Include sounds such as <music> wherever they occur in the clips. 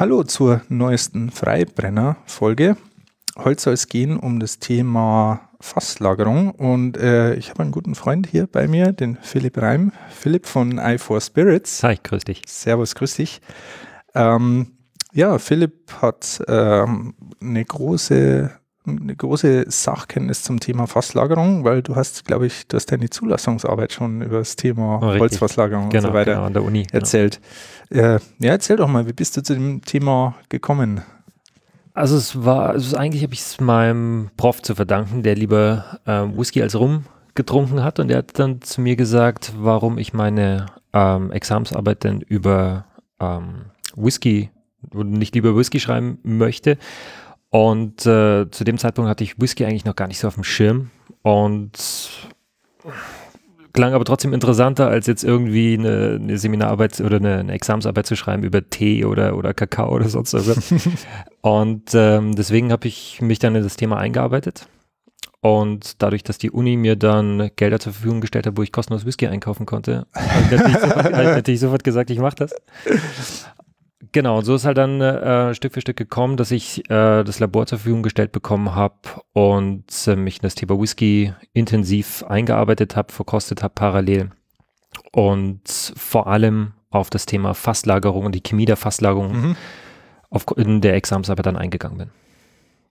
Hallo zur neuesten Freibrenner-Folge. Heute soll es gehen um das Thema Fasslagerung und äh, ich habe einen guten Freund hier bei mir, den Philipp Reim. Philipp von i4 Spirits. Hi, grüß dich. Servus, grüß dich. Ähm, ja, Philipp hat ähm, eine große eine große Sachkenntnis zum Thema Fasslagerung, weil du hast, glaube ich, du hast deine Zulassungsarbeit schon über das Thema oh, Holzfasslagerung genau, und so weiter genau, an der Uni, genau. erzählt. Genau. Äh, ja, erzähl doch mal, wie bist du zu dem Thema gekommen? Also es war, also eigentlich habe ich es meinem Prof zu verdanken, der lieber äh, Whisky als Rum getrunken hat und der hat dann zu mir gesagt, warum ich meine ähm, Examsarbeit denn über ähm, Whisky und nicht lieber Whisky schreiben möchte. Und äh, zu dem Zeitpunkt hatte ich Whisky eigentlich noch gar nicht so auf dem Schirm und klang aber trotzdem interessanter, als jetzt irgendwie eine, eine Seminararbeit oder eine, eine, Examsarbeit zu schreiben über Tee oder, oder Kakao oder sonst was. <laughs> und ähm, deswegen habe ich mich dann in das Thema eingearbeitet. Und dadurch, dass die Uni mir dann Gelder zur Verfügung gestellt hat, wo ich kostenlos Whisky einkaufen konnte, habe ich natürlich sofort, natürlich sofort gesagt, ich mache das. Genau, und so ist halt dann äh, Stück für Stück gekommen, dass ich äh, das Labor zur Verfügung gestellt bekommen habe und äh, mich in das Thema Whisky intensiv eingearbeitet habe, verkostet habe parallel und vor allem auf das Thema Fasslagerung und die Chemie der Fasslagerung mhm. auf, in der Examsarbeit dann eingegangen bin.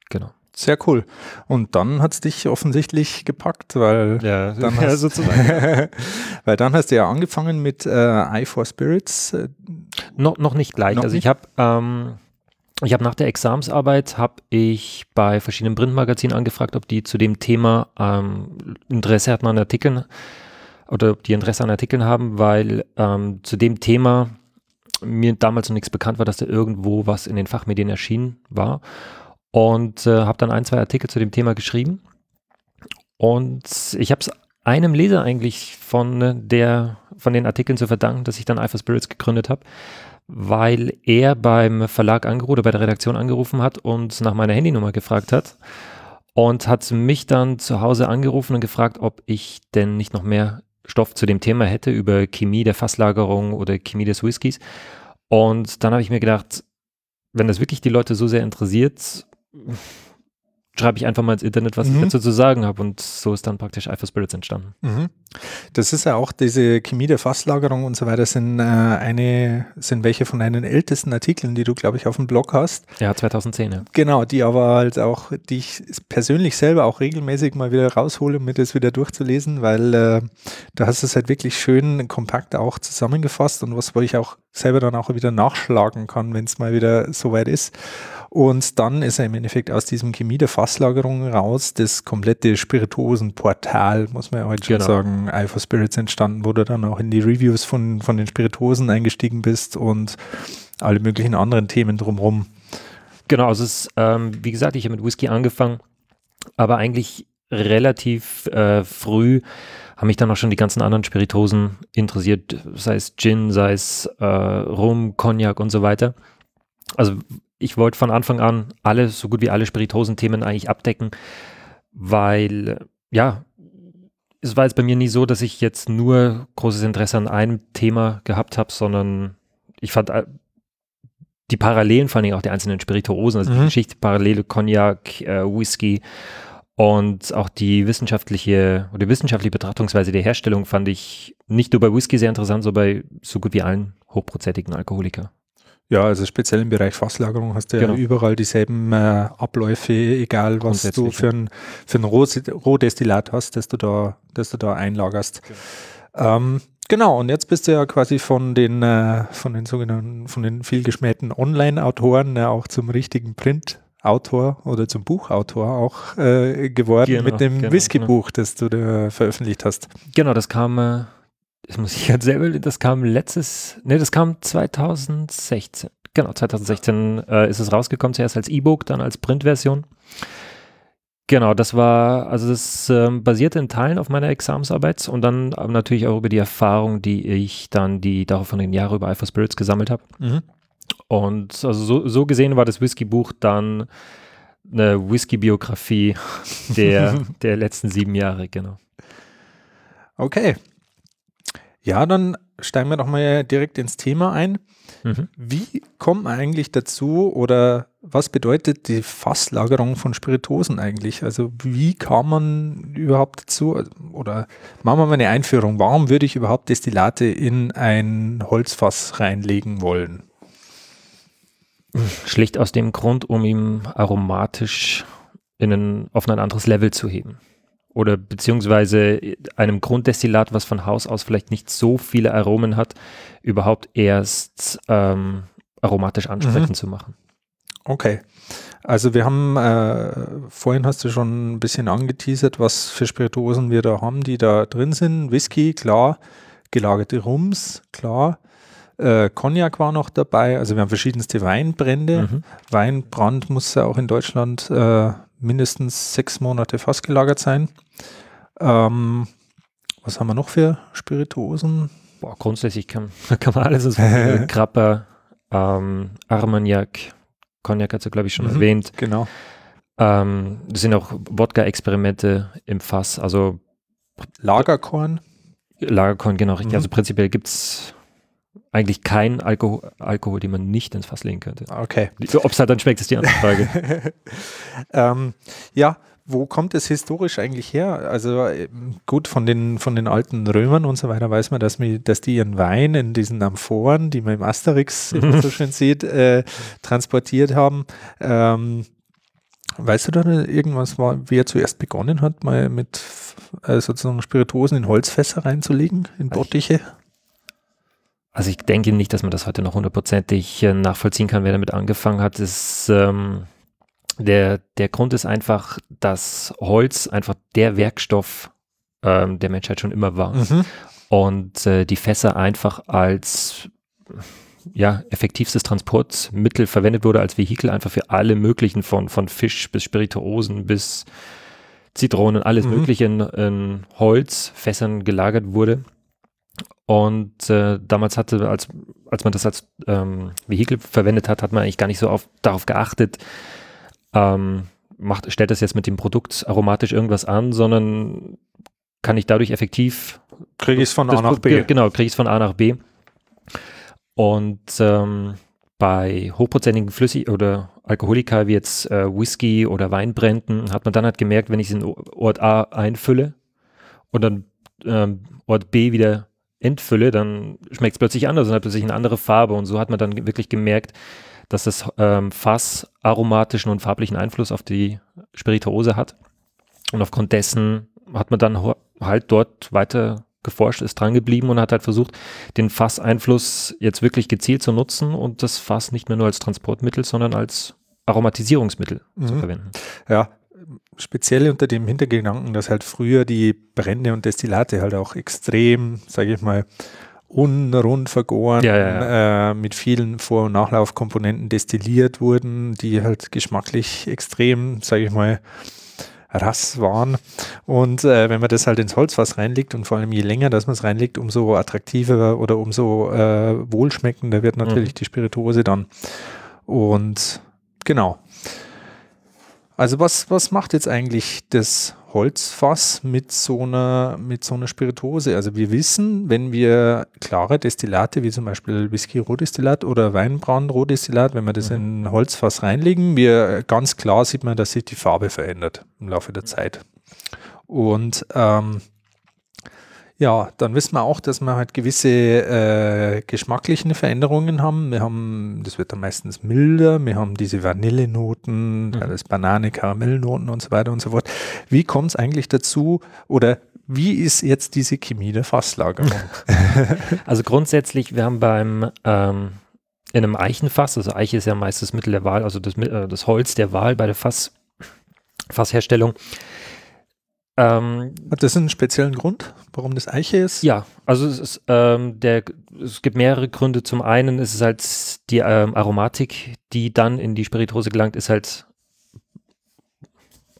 Genau. Sehr cool. Und dann hat es dich offensichtlich gepackt, weil ja, dann <laughs> ja, hast, sozusagen. <laughs> weil dann hast du ja angefangen mit äh, I for Spirits. No, noch nicht gleich. Noch also nicht? ich habe ähm, ich habe nach der Examsarbeit habe ich bei verschiedenen Printmagazinen angefragt, ob die zu dem Thema ähm, Interesse hatten an Artikeln oder ob die Interesse an Artikeln haben, weil ähm, zu dem Thema mir damals noch nichts bekannt war, dass da irgendwo was in den Fachmedien erschienen war und äh, habe dann ein, zwei Artikel zu dem Thema geschrieben. Und ich habe es einem Leser eigentlich von der von den Artikeln zu verdanken, dass ich dann Alpha Spirits gegründet habe, weil er beim Verlag angerufen oder bei der Redaktion angerufen hat und nach meiner Handynummer gefragt hat und hat mich dann zu Hause angerufen und gefragt, ob ich denn nicht noch mehr Stoff zu dem Thema hätte über Chemie der Fasslagerung oder Chemie des Whiskys. Und dann habe ich mir gedacht, wenn das wirklich die Leute so sehr interessiert, schreibe ich einfach mal ins Internet, was mhm. ich dazu zu sagen habe. Und so ist dann praktisch Alpha Spirits entstanden. Mhm. Das ist ja auch diese Chemie der Fasslagerung und so weiter, sind äh, eine, sind welche von deinen ältesten Artikeln, die du, glaube ich, auf dem Blog hast. Ja, 2010, ja. Genau, die aber halt auch, die ich persönlich selber auch regelmäßig mal wieder raushole, um mir das wieder durchzulesen, weil äh, da hast du es halt wirklich schön kompakt auch zusammengefasst und was, wo ich auch selber dann auch wieder nachschlagen kann, wenn es mal wieder soweit ist. Und dann ist er im Endeffekt aus diesem Chemie der Fasslagerung raus das komplette Spirituosenportal, muss man ja heute genau. schon sagen, Alpha Spirits entstanden, wo du dann auch in die Reviews von, von den Spirituosen eingestiegen bist und alle möglichen anderen Themen drumherum. Genau, also es ist, ähm, wie gesagt, ich habe mit Whisky angefangen, aber eigentlich relativ äh, früh haben mich dann auch schon die ganzen anderen Spiritosen interessiert, sei es Gin, sei es äh, Rum, Cognac und so weiter. Also ich wollte von Anfang an alle, so gut wie alle Spiritosen-Themen eigentlich abdecken, weil, ja, es war jetzt bei mir nie so, dass ich jetzt nur großes Interesse an einem Thema gehabt habe, sondern ich fand äh, die Parallelen, vor allem auch die einzelnen Spirituosen, also mhm. die Geschichte, Parallele, Cognac, äh, Whisky und auch die wissenschaftliche oder wissenschaftliche Betrachtungsweise der Herstellung fand ich nicht nur bei Whisky sehr interessant, sondern bei so gut wie allen hochprozentigen Alkoholiker. Ja, also speziell im Bereich Fasslagerung hast du genau. ja überall dieselben äh, Abläufe, egal was du für ein, für ein Rohdestillat hast, das du da, das du da einlagerst. Genau. Ähm, genau, und jetzt bist du ja quasi von den, äh, von den sogenannten, von den vielgeschmähten Online-Autoren äh, auch zum richtigen Print-Autor oder zum Buchautor auch äh, geworden genau, mit dem genau, Whisky-Buch, genau. das du da veröffentlicht hast. Genau, das kam äh, das muss ich jetzt selber, das kam letztes, ne, das kam 2016. Genau, 2016 äh, ist es rausgekommen, zuerst als E-Book, dann als Printversion. Genau, das war, also das ähm, basierte in Teilen auf meiner Examensarbeit und dann aber natürlich auch über die Erfahrung, die ich dann die darauffolgenden Jahre über Alpha Spirits gesammelt habe. Mhm. Und also so, so gesehen war das Whisky-Buch dann eine Whisky-Biografie der, <laughs> der letzten sieben Jahre, genau. Okay, ja, dann steigen wir doch mal direkt ins Thema ein. Mhm. Wie kommt man eigentlich dazu oder was bedeutet die Fasslagerung von Spiritosen eigentlich? Also wie kam man überhaupt dazu? Oder machen wir mal eine Einführung. Warum würde ich überhaupt Destillate in ein Holzfass reinlegen wollen? Schlicht aus dem Grund, um ihm aromatisch in ein, auf ein anderes Level zu heben. Oder beziehungsweise einem Grunddestillat, was von Haus aus vielleicht nicht so viele Aromen hat, überhaupt erst ähm, aromatisch ansprechend mhm. zu machen. Okay. Also wir haben, äh, vorhin hast du schon ein bisschen angeteasert, was für Spirituosen wir da haben, die da drin sind. Whisky, klar. Gelagerte Rums, klar. Äh, Cognac war noch dabei. Also wir haben verschiedenste Weinbrände. Mhm. Weinbrand muss ja auch in Deutschland äh, mindestens sechs Monate fastgelagert sein. Ähm, was haben wir noch für Spirituosen? Boah, grundsätzlich kann, <laughs> kann man alles. Also <laughs> Krapper, ähm, Armagnac, Cognac hat du, glaube ich, schon mhm, erwähnt. Genau. Ähm, das sind auch Wodka-Experimente im Fass, also Lagerkorn. Lagerkorn, genau, richtig. Mhm. Also prinzipiell gibt es eigentlich keinen Alkohol, Alkohol, den man nicht ins Fass legen könnte. Okay. Ob es halt dann schmeckt, ist die andere Frage. <laughs> ähm, ja, wo kommt es historisch eigentlich her? Also ähm, gut, von den, von den alten Römern und so weiter weiß man, dass, wir, dass die ihren Wein in diesen Amphoren, die man im Asterix <laughs> so schön sieht, äh, transportiert haben. Ähm, weißt du da irgendwas, war, wie er zuerst begonnen hat, mal mit äh, sozusagen Spirituosen in Holzfässer reinzulegen, in Bottiche? Also ich denke nicht, dass man das heute noch hundertprozentig äh, nachvollziehen kann, wer damit angefangen hat. Es ähm, der, der Grund ist einfach, dass Holz einfach der Werkstoff ähm, der Menschheit schon immer war. Mhm. Und äh, die Fässer einfach als ja, effektivstes Transportmittel verwendet wurde, als Vehikel einfach für alle möglichen, von, von Fisch bis Spirituosen bis Zitronen, alles mhm. Mögliche in, in Holzfässern gelagert wurde. Und äh, damals hatte, als, als man das als ähm, Vehikel verwendet hat, hat man eigentlich gar nicht so auf, darauf geachtet, ähm, macht, stellt das jetzt mit dem Produkt aromatisch irgendwas an, sondern kann ich dadurch effektiv. Kriege ich es von A nach B. Genau, kriege ich es von A nach B. Und ähm, bei hochprozentigen Flüssig- oder Alkoholika wie jetzt äh, Whisky oder Weinbränden hat man dann halt gemerkt, wenn ich es in Ort A einfülle und dann ähm, Ort B wieder entfülle, dann schmeckt es plötzlich anders und hat plötzlich eine andere Farbe. Und so hat man dann wirklich gemerkt, dass das ähm, Fass aromatischen und farblichen Einfluss auf die Spirituose hat. Und aufgrund dessen hat man dann halt dort weiter geforscht, ist dran geblieben und hat halt versucht, den Fasseinfluss jetzt wirklich gezielt zu nutzen und das Fass nicht mehr nur als Transportmittel, sondern als Aromatisierungsmittel mhm. zu verwenden. Ja, speziell unter dem Hintergedanken, dass halt früher die Brände und Destillate halt auch extrem, sage ich mal, unrund vergoren, ja, ja, ja. Äh, mit vielen Vor- und Nachlaufkomponenten destilliert wurden, die halt geschmacklich extrem, sage ich mal, Rass waren. Und äh, wenn man das halt ins Holzfass reinlegt und vor allem je länger, dass man es reinlegt, umso attraktiver oder umso äh, wohlschmeckender wird natürlich mhm. die Spirituose dann. Und genau. Also was, was macht jetzt eigentlich das Holzfass mit so einer, mit so einer Spirituose? Also wir wissen, wenn wir klare Destillate, wie zum Beispiel Whisky-Rohdestillat oder Weinbraun-Rohdestillat, wenn wir das mhm. in ein Holzfass reinlegen, wir ganz klar sieht man, dass sich die Farbe verändert im Laufe der Zeit. Und ähm, ja, dann wissen wir auch, dass wir halt gewisse äh, geschmacklichen Veränderungen haben. Wir haben, das wird dann meistens milder, wir haben diese Vanillenoten, mhm. das Banane, Karamellnoten und so weiter und so fort. Wie kommt es eigentlich dazu oder wie ist jetzt diese Chemie der Fasslagerung? <laughs> also grundsätzlich, wir haben beim ähm, in einem Eichenfass, also Eiche ist ja meistens Mittel der Wahl, also das, äh, das Holz der Wahl bei der Fass, Fassherstellung. Ähm, Hat das einen speziellen Grund, warum das Eiche ist? Ja, also es, ist, ähm, der, es gibt mehrere Gründe. Zum einen ist es halt die ähm, Aromatik, die dann in die Spirituose gelangt, ist halt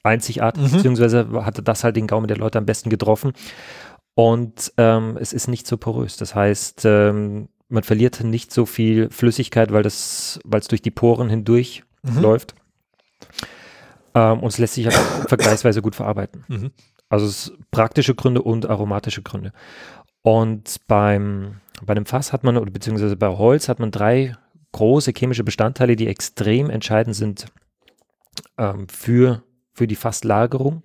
einzigartig, mhm. beziehungsweise hatte das halt den Gaumen der Leute am besten getroffen. Und ähm, es ist nicht so porös. Das heißt, ähm, man verliert nicht so viel Flüssigkeit, weil es durch die Poren hindurch mhm. läuft. Ähm, und es lässt sich halt <coughs> vergleichsweise gut verarbeiten. Mhm. Also es praktische Gründe und aromatische Gründe. Und beim, bei einem Fass hat man, oder beziehungsweise bei Holz hat man drei große chemische Bestandteile, die extrem entscheidend sind ähm, für, für die Fasslagerung.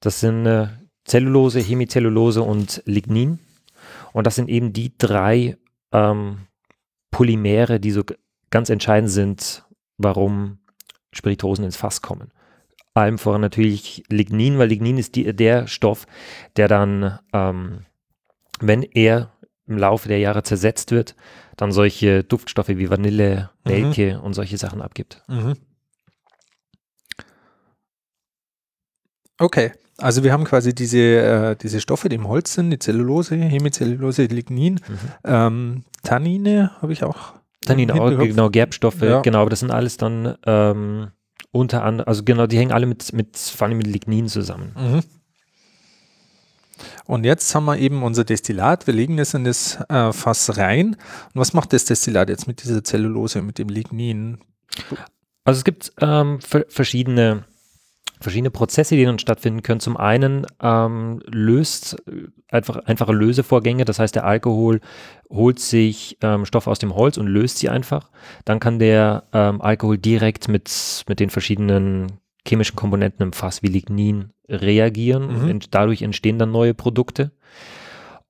Das sind äh, Zellulose, Hemicellulose und Lignin. Und das sind eben die drei ähm, Polymere, die so ganz entscheidend sind, warum Spiritosen ins Fass kommen. Allem voran natürlich Lignin, weil Lignin ist die, der Stoff, der dann, ähm, wenn er im Laufe der Jahre zersetzt wird, dann solche Duftstoffe wie Vanille, mhm. Nelke mhm. und solche Sachen abgibt. Mhm. Okay, also wir haben quasi diese, äh, diese Stoffe, die im Holz sind, die Zellulose, Hemicellulose, Lignin, mhm. ähm, Tannine habe ich auch. Tannine genau, Gerbstoffe, ja. genau, aber das sind alles dann ähm, unter anderem, also genau, die hängen alle mit, mit vor allem mit Lignin zusammen. Mhm. Und jetzt haben wir eben unser Destillat, wir legen es in das äh, Fass rein. Und was macht das Destillat jetzt mit dieser Zellulose, mit dem Lignin? Also es gibt ähm, verschiedene verschiedene Prozesse, die dann stattfinden können. Zum einen ähm, löst äh, einfach einfache Lösevorgänge, das heißt der Alkohol holt sich ähm, Stoffe aus dem Holz und löst sie einfach. Dann kann der ähm, Alkohol direkt mit, mit den verschiedenen chemischen Komponenten im Fass wie Lignin reagieren mhm. und dadurch entstehen dann neue Produkte.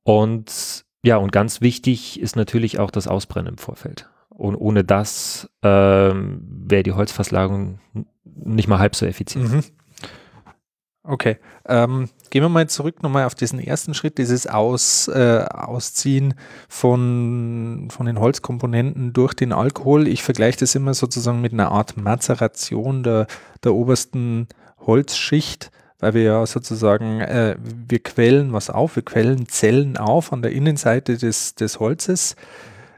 Und ja, und ganz wichtig ist natürlich auch das Ausbrennen im Vorfeld. Und ohne das ähm, wäre die Holzfasslagerung nicht mal halb so effizient. Mhm. Okay, ähm, gehen wir mal zurück nochmal auf diesen ersten Schritt, dieses Aus, äh, Ausziehen von, von den Holzkomponenten durch den Alkohol. Ich vergleiche das immer sozusagen mit einer Art Mazeration der, der obersten Holzschicht, weil wir ja sozusagen, äh, wir quellen was auf, wir quellen Zellen auf an der Innenseite des, des Holzes.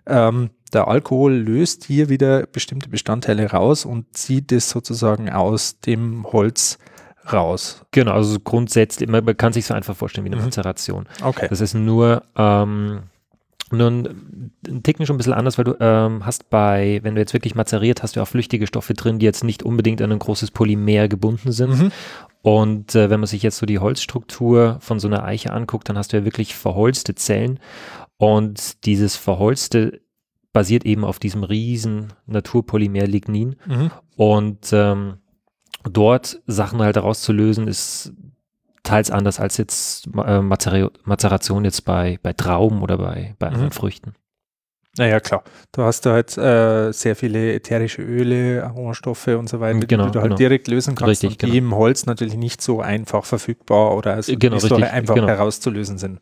Ähm, der Alkohol löst hier wieder bestimmte Bestandteile raus und zieht es sozusagen aus dem Holz raus. Genau, also grundsätzlich, man kann sich so einfach vorstellen wie eine mhm. Mazeration. Okay. Das ist nur, ähm, nur ein, ein Ticken schon ein bisschen anders, weil du ähm, hast bei, wenn du jetzt wirklich mazeriert, hast du auch flüchtige Stoffe drin, die jetzt nicht unbedingt an ein großes Polymer gebunden sind. Mhm. Und äh, wenn man sich jetzt so die Holzstruktur von so einer Eiche anguckt, dann hast du ja wirklich verholzte Zellen. Und dieses verholzte basiert eben auf diesem riesen Naturpolymer Lignin. Mhm. Und ähm, dort Sachen halt herauszulösen, ist teils anders als jetzt äh, Mazeration jetzt bei, bei Trauben oder bei, bei anderen mhm. Früchten. Naja, klar. Du hast da halt äh, sehr viele ätherische Öle, Aromastoffe und so weiter, genau, die du halt genau. direkt lösen kannst richtig, und die genau. im Holz natürlich nicht so einfach verfügbar oder also genau, nicht so einfach genau. herauszulösen sind.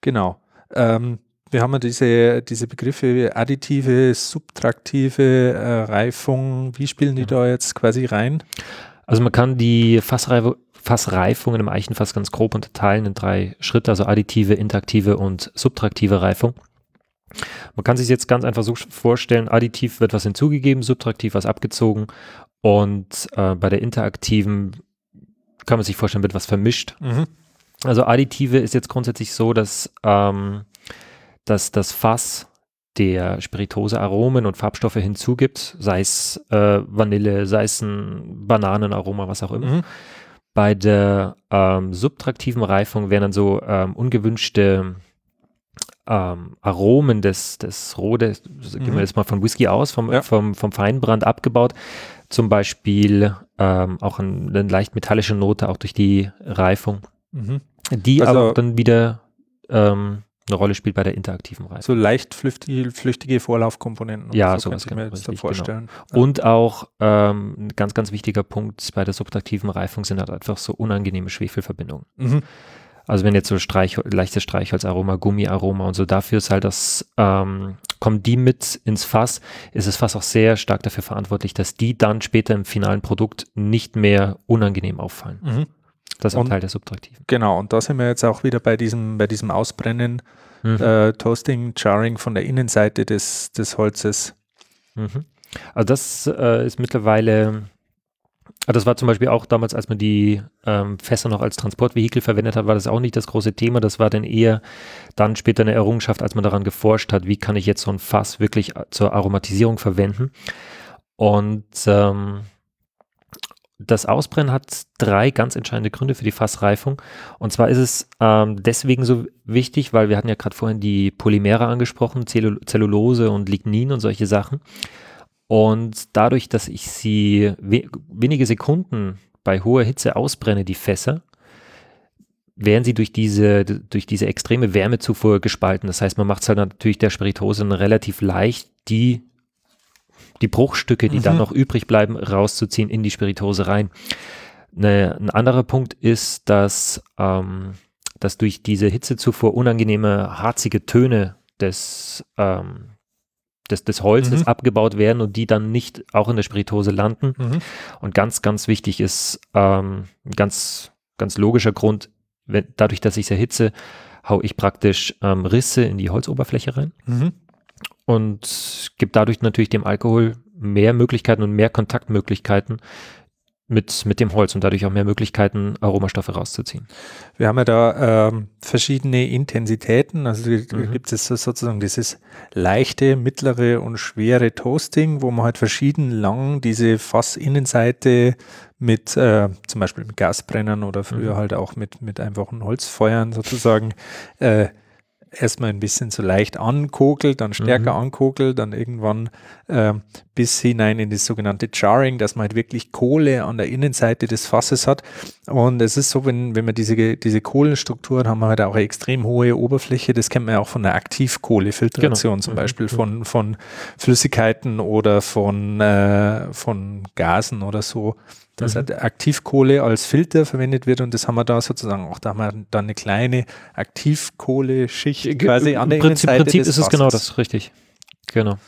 Genau. Ähm, wir haben ja diese, diese Begriffe additive, subtraktive äh, Reifung. Wie spielen die ja. da jetzt quasi rein? Also man kann die Fassreife, Fassreifungen im Eichenfass ganz grob unterteilen in drei Schritte, also additive, interaktive und subtraktive Reifung. Man kann sich jetzt ganz einfach so vorstellen, additiv wird was hinzugegeben, subtraktiv was abgezogen und äh, bei der interaktiven kann man sich vorstellen, wird was vermischt. Mhm. Also additive ist jetzt grundsätzlich so, dass ähm, dass das Fass der Spiritose Aromen und Farbstoffe hinzugibt, sei es äh, Vanille, sei es ein Bananenaroma, was auch immer. Mhm. Bei der ähm, subtraktiven Reifung werden dann so ähm, ungewünschte ähm, Aromen des, des Rode, mhm. gehen wir jetzt mal von Whisky aus, vom, ja. vom, vom Feinbrand abgebaut. Zum Beispiel ähm, auch ein, eine leicht metallische Note, auch durch die Reifung. Mhm. Die also, aber dann wieder ähm, eine Rolle spielt bei der interaktiven Reise. So leicht flüchtige, flüchtige Vorlaufkomponenten. Ja, so sowas kann ich mir jetzt richtig, genau. vorstellen. Genau. Und auch ähm, ein ganz, ganz wichtiger Punkt bei der subtraktiven Reifung sind halt einfach so unangenehme Schwefelverbindungen. Mhm. Also wenn jetzt so Streich, leichtes Streichholzaroma, Gummiaroma und so, dafür ist halt das, ähm, kommen die mit ins Fass, ist das Fass auch sehr stark dafür verantwortlich, dass die dann später im finalen Produkt nicht mehr unangenehm auffallen. Mhm. Das ist auch Teil der Subtraktiven. Genau, und da sind wir jetzt auch wieder bei diesem, bei diesem Ausbrennen, mhm. äh, Toasting, Jarring von der Innenseite des, des Holzes. Mhm. Also das äh, ist mittlerweile, also das war zum Beispiel auch damals, als man die ähm, Fässer noch als Transportvehikel verwendet hat, war das auch nicht das große Thema. Das war dann eher dann später eine Errungenschaft, als man daran geforscht hat, wie kann ich jetzt so ein Fass wirklich zur Aromatisierung verwenden. Und ähm, das Ausbrennen hat drei ganz entscheidende Gründe für die Fassreifung. Und zwar ist es ähm, deswegen so wichtig, weil wir hatten ja gerade vorhin die Polymere angesprochen, Zellul Zellulose und Lignin und solche Sachen. Und dadurch, dass ich sie we wenige Sekunden bei hoher Hitze ausbrenne, die Fässer, werden sie durch diese, durch diese extreme Wärmezufuhr gespalten. Das heißt, man macht es halt natürlich der Spiritose relativ leicht, die, die Bruchstücke, die mhm. dann noch übrig bleiben, rauszuziehen in die Spiritose rein. Ne, ein anderer Punkt ist, dass, ähm, dass durch diese Hitzezufuhr unangenehme, harzige Töne des, ähm, des, des Holzes mhm. abgebaut werden und die dann nicht auch in der Spiritose landen. Mhm. Und ganz, ganz wichtig ist, ähm, ganz, ganz logischer Grund, wenn, dadurch, dass ich es erhitze, haue ich praktisch ähm, Risse in die Holzoberfläche rein mhm. Und gebe dadurch natürlich dem Alkohol mehr Möglichkeiten und mehr Kontaktmöglichkeiten mit, mit dem Holz und dadurch auch mehr Möglichkeiten, Aromastoffe rauszuziehen. Wir haben ja da ähm, verschiedene Intensitäten. Also mhm. gibt es sozusagen dieses leichte, mittlere und schwere Toasting, wo man halt verschieden lang diese Fassinnenseite mit äh, zum Beispiel mit Gasbrennern oder früher mhm. halt auch mit, mit einfachen Holzfeuern sozusagen äh, erstmal ein bisschen so leicht ankokelt, dann stärker mhm. ankokelt, dann irgendwann äh, bis hinein in das sogenannte Jarring, dass man halt wirklich Kohle an der Innenseite des Fasses hat. Und es ist so, wenn, wenn man diese, diese Kohlenstrukturen haben, wir halt auch eine extrem hohe Oberfläche. Das kennt man ja auch von der Aktivkohlefiltration genau. zum mhm. Beispiel mhm. von, von Flüssigkeiten oder von, äh, von Gasen oder so dass mhm. halt Aktivkohle als Filter verwendet wird und das haben wir da sozusagen auch, da haben wir dann eine kleine Aktivkohleschicht quasi an der Prinzip, Innenseite Prinzip ist es genau das, richtig. Genau.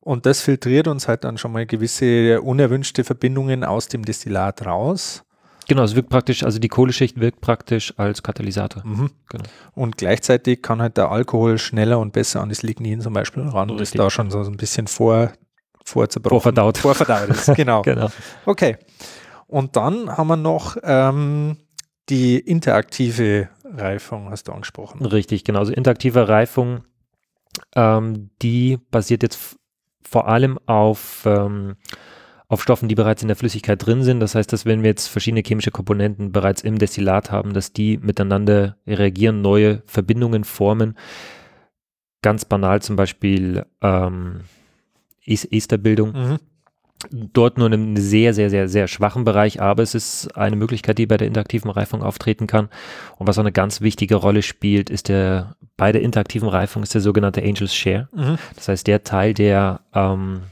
Und das filtriert uns halt dann schon mal gewisse unerwünschte Verbindungen aus dem Destillat raus. Genau, es wirkt praktisch, also die Kohleschicht wirkt praktisch als Katalysator. Mhm. Genau. Und gleichzeitig kann halt der Alkohol schneller und besser an das Lignin zum Beispiel ran und ist da schon so ein bisschen vor vorzerbrochen. Vorverdaut. Vorverdaut ist, <laughs> genau. genau. Okay. Und dann haben wir noch ähm, die interaktive Reifung, hast du angesprochen. Richtig, genau. Also interaktive Reifung, ähm, die basiert jetzt vor allem auf, ähm, auf Stoffen, die bereits in der Flüssigkeit drin sind. Das heißt, dass wenn wir jetzt verschiedene chemische Komponenten bereits im Destillat haben, dass die miteinander reagieren, neue Verbindungen formen. Ganz banal zum Beispiel ähm, Esterbildung. Mhm. Dort nur in einem sehr, sehr, sehr, sehr schwachen Bereich, aber es ist eine Möglichkeit, die bei der interaktiven Reifung auftreten kann. Und was auch eine ganz wichtige Rolle spielt, ist der, bei der interaktiven Reifung ist der sogenannte Angels Share. Mhm. Das heißt, der Teil, der, ähm,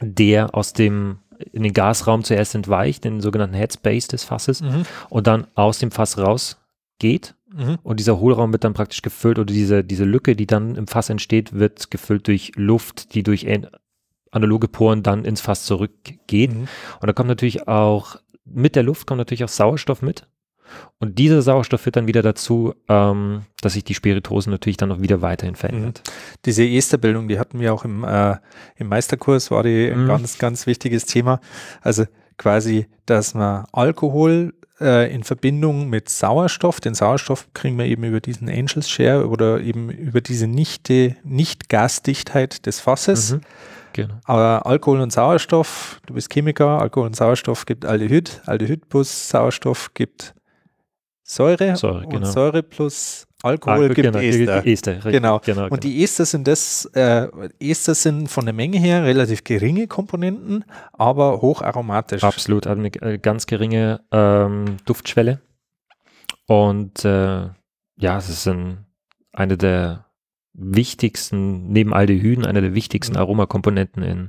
der aus dem in den Gasraum zuerst entweicht, den sogenannten Headspace des Fasses mhm. und dann aus dem Fass rausgeht Mhm. Und dieser Hohlraum wird dann praktisch gefüllt oder diese, diese Lücke, die dann im Fass entsteht, wird gefüllt durch Luft, die durch analoge Poren dann ins Fass zurückgeht. Mhm. Und da kommt natürlich auch, mit der Luft kommt natürlich auch Sauerstoff mit. Und dieser Sauerstoff führt dann wieder dazu, ähm, dass sich die Spiritosen natürlich dann noch wieder weiterhin verändert. Mhm. Diese Esterbildung, die hatten wir auch im, äh, im Meisterkurs, war die ein mhm. ganz, ganz wichtiges Thema. Also quasi, dass man Alkohol äh, in Verbindung mit Sauerstoff. Den Sauerstoff kriegen wir eben über diesen Angels Share oder eben über diese nichte, Nicht-Gasdichtheit des Fasses. Mhm. Genau. Aber Alkohol und Sauerstoff, du bist Chemiker, Alkohol und Sauerstoff gibt Aldehyd, Aldehyd plus Sauerstoff gibt Säure, Säure und genau. Säure plus Alkohol Alkohol, gibt genau, Ester. Ester richtig, genau. genau. Und genau. die Ester sind das, äh, Ester sind von der Menge her relativ geringe Komponenten, aber hocharomatisch. Absolut, hat eine äh, ganz geringe ähm, Duftschwelle. Und äh, ja, es ist ein, eine der wichtigsten, neben Aldehyden, eine der wichtigsten. Aromakomponenten in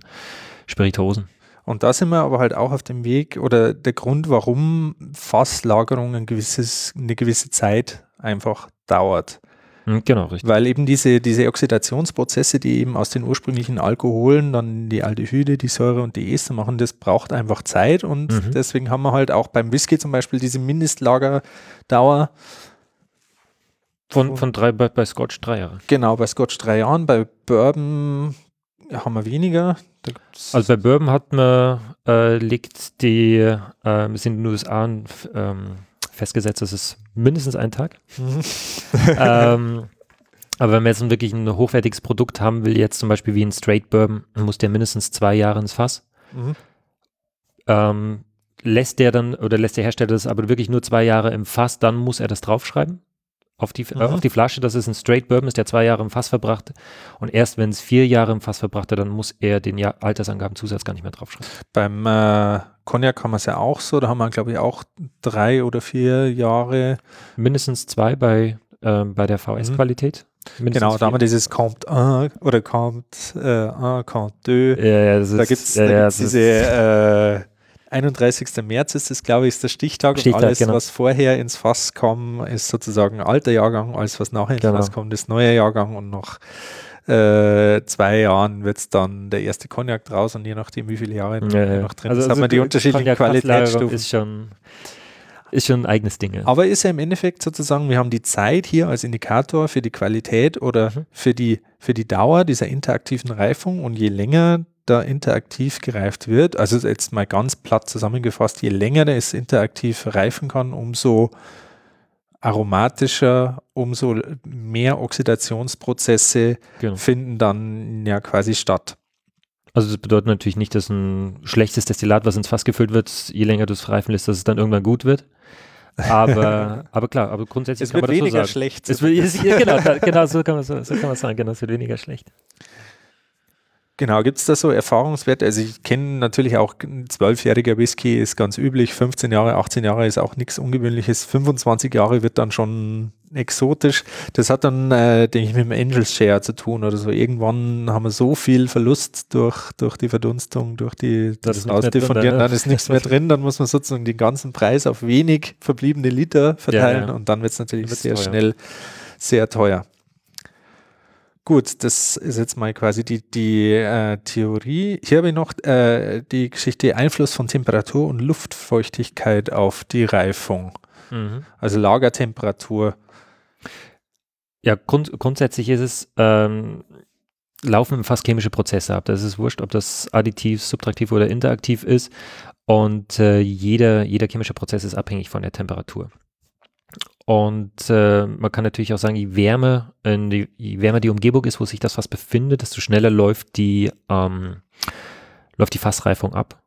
Spiritosen. Und da sind wir aber halt auch auf dem Weg oder der Grund, warum Fasslagerung ein gewisses, eine gewisse Zeit einfach dauert. Hm, genau, richtig. Weil eben diese, diese Oxidationsprozesse, die eben aus den ursprünglichen Alkoholen dann die Aldehyde, die Säure und die Ester machen, das braucht einfach Zeit und mhm. deswegen haben wir halt auch beim Whisky zum Beispiel diese Mindestlagerdauer. Von, von drei, bei, bei Scotch drei Jahre. Genau, bei Scotch drei Jahren, bei Bourbon haben wir weniger. Also bei Bourbon hat man, äh, liegt die, äh, sind in den USA ähm, festgesetzt, das ist mindestens ein Tag. Mhm. <laughs> ähm, <laughs> aber wenn man jetzt wirklich ein hochwertiges Produkt haben will, jetzt zum Beispiel wie ein Straight Bourbon, muss der mindestens zwei Jahre ins Fass. Mhm. Ähm, lässt der dann oder lässt der Hersteller das aber wirklich nur zwei Jahre im Fass, dann muss er das draufschreiben auf die, mhm. äh, auf die Flasche, dass es ein Straight Bourbon ist, der zwei Jahre im Fass verbrachte. Und erst wenn es vier Jahre im Fass verbrachte, dann muss er den ja Altersangabenzusatz gar nicht mehr draufschreiben. Beim äh, Cognac haben wir es ja auch so, da haben wir, glaube ich, auch drei oder vier Jahre. Mindestens zwei bei, äh, bei der VS-Qualität. Mhm. Genau, da haben wir dieses Comte 1 oder Comte äh, 1, Comte 2. Ja, ja, das da gibt es diese äh, 31. März ist es, glaube ich, ist der Stichtag, Stichtag und alles, genau. was vorher ins Fass kommt, ist sozusagen alter Jahrgang, alles, was nachher ins genau. Fass kommt, ist neuer Jahrgang und nach äh, zwei Jahren wird es dann der erste Cognac draus und je nachdem, wie viele Jahre ja, ja. noch drin also, also hat man die unterschiedlichen Qualitätsstufen. Ist schon, ist schon ein eigenes Ding. Ja. Aber ist ja im Endeffekt sozusagen, wir haben die Zeit hier als Indikator für die Qualität oder mhm. für, die, für die Dauer dieser interaktiven Reifung und je länger da interaktiv gereift wird, also jetzt mal ganz platt zusammengefasst, je länger es interaktiv reifen kann, umso aromatischer, umso mehr Oxidationsprozesse genau. finden dann ja quasi statt. Also das bedeutet natürlich nicht, dass ein schlechtes Destillat, was ins Fass gefüllt wird, je länger du es reifen lässt, dass es dann irgendwann gut wird. Aber, <laughs> aber klar, aber grundsätzlich es kann man das weniger so sagen. schlecht. Es wird, <laughs> genau, genau, so kann man so, so kann man sagen, genau, es wird weniger schlecht. Genau, gibt es da so Erfahrungswerte? Also ich kenne natürlich auch zwölfjähriger Whisky ist ganz üblich, 15 Jahre, 18 Jahre ist auch nichts Ungewöhnliches, 25 Jahre wird dann schon exotisch. Das hat dann, äh, denke ich, mit dem Angels Share zu tun oder so. Irgendwann haben wir so viel Verlust durch, durch die Verdunstung, durch die, das, Ausdiffundieren, dann ist nichts mehr drin, dann muss man sozusagen den ganzen Preis auf wenig verbliebene Liter verteilen ja, ja. und dann wird es natürlich sehr teuer. schnell sehr teuer. Gut, das ist jetzt mal quasi die, die äh, Theorie. Hier habe ich noch äh, die Geschichte Einfluss von Temperatur und Luftfeuchtigkeit auf die Reifung. Mhm. Also Lagertemperatur. Ja, grund grundsätzlich ist es, ähm, laufen fast chemische Prozesse ab. Das ist wurscht, ob das additiv, subtraktiv oder interaktiv ist. Und äh, jeder, jeder chemische Prozess ist abhängig von der Temperatur. Und äh, man kann natürlich auch sagen, je wärmer, äh, die, je wärmer die Umgebung ist, wo sich das Fass befindet, desto schneller läuft die, ähm, läuft die Fassreifung ab.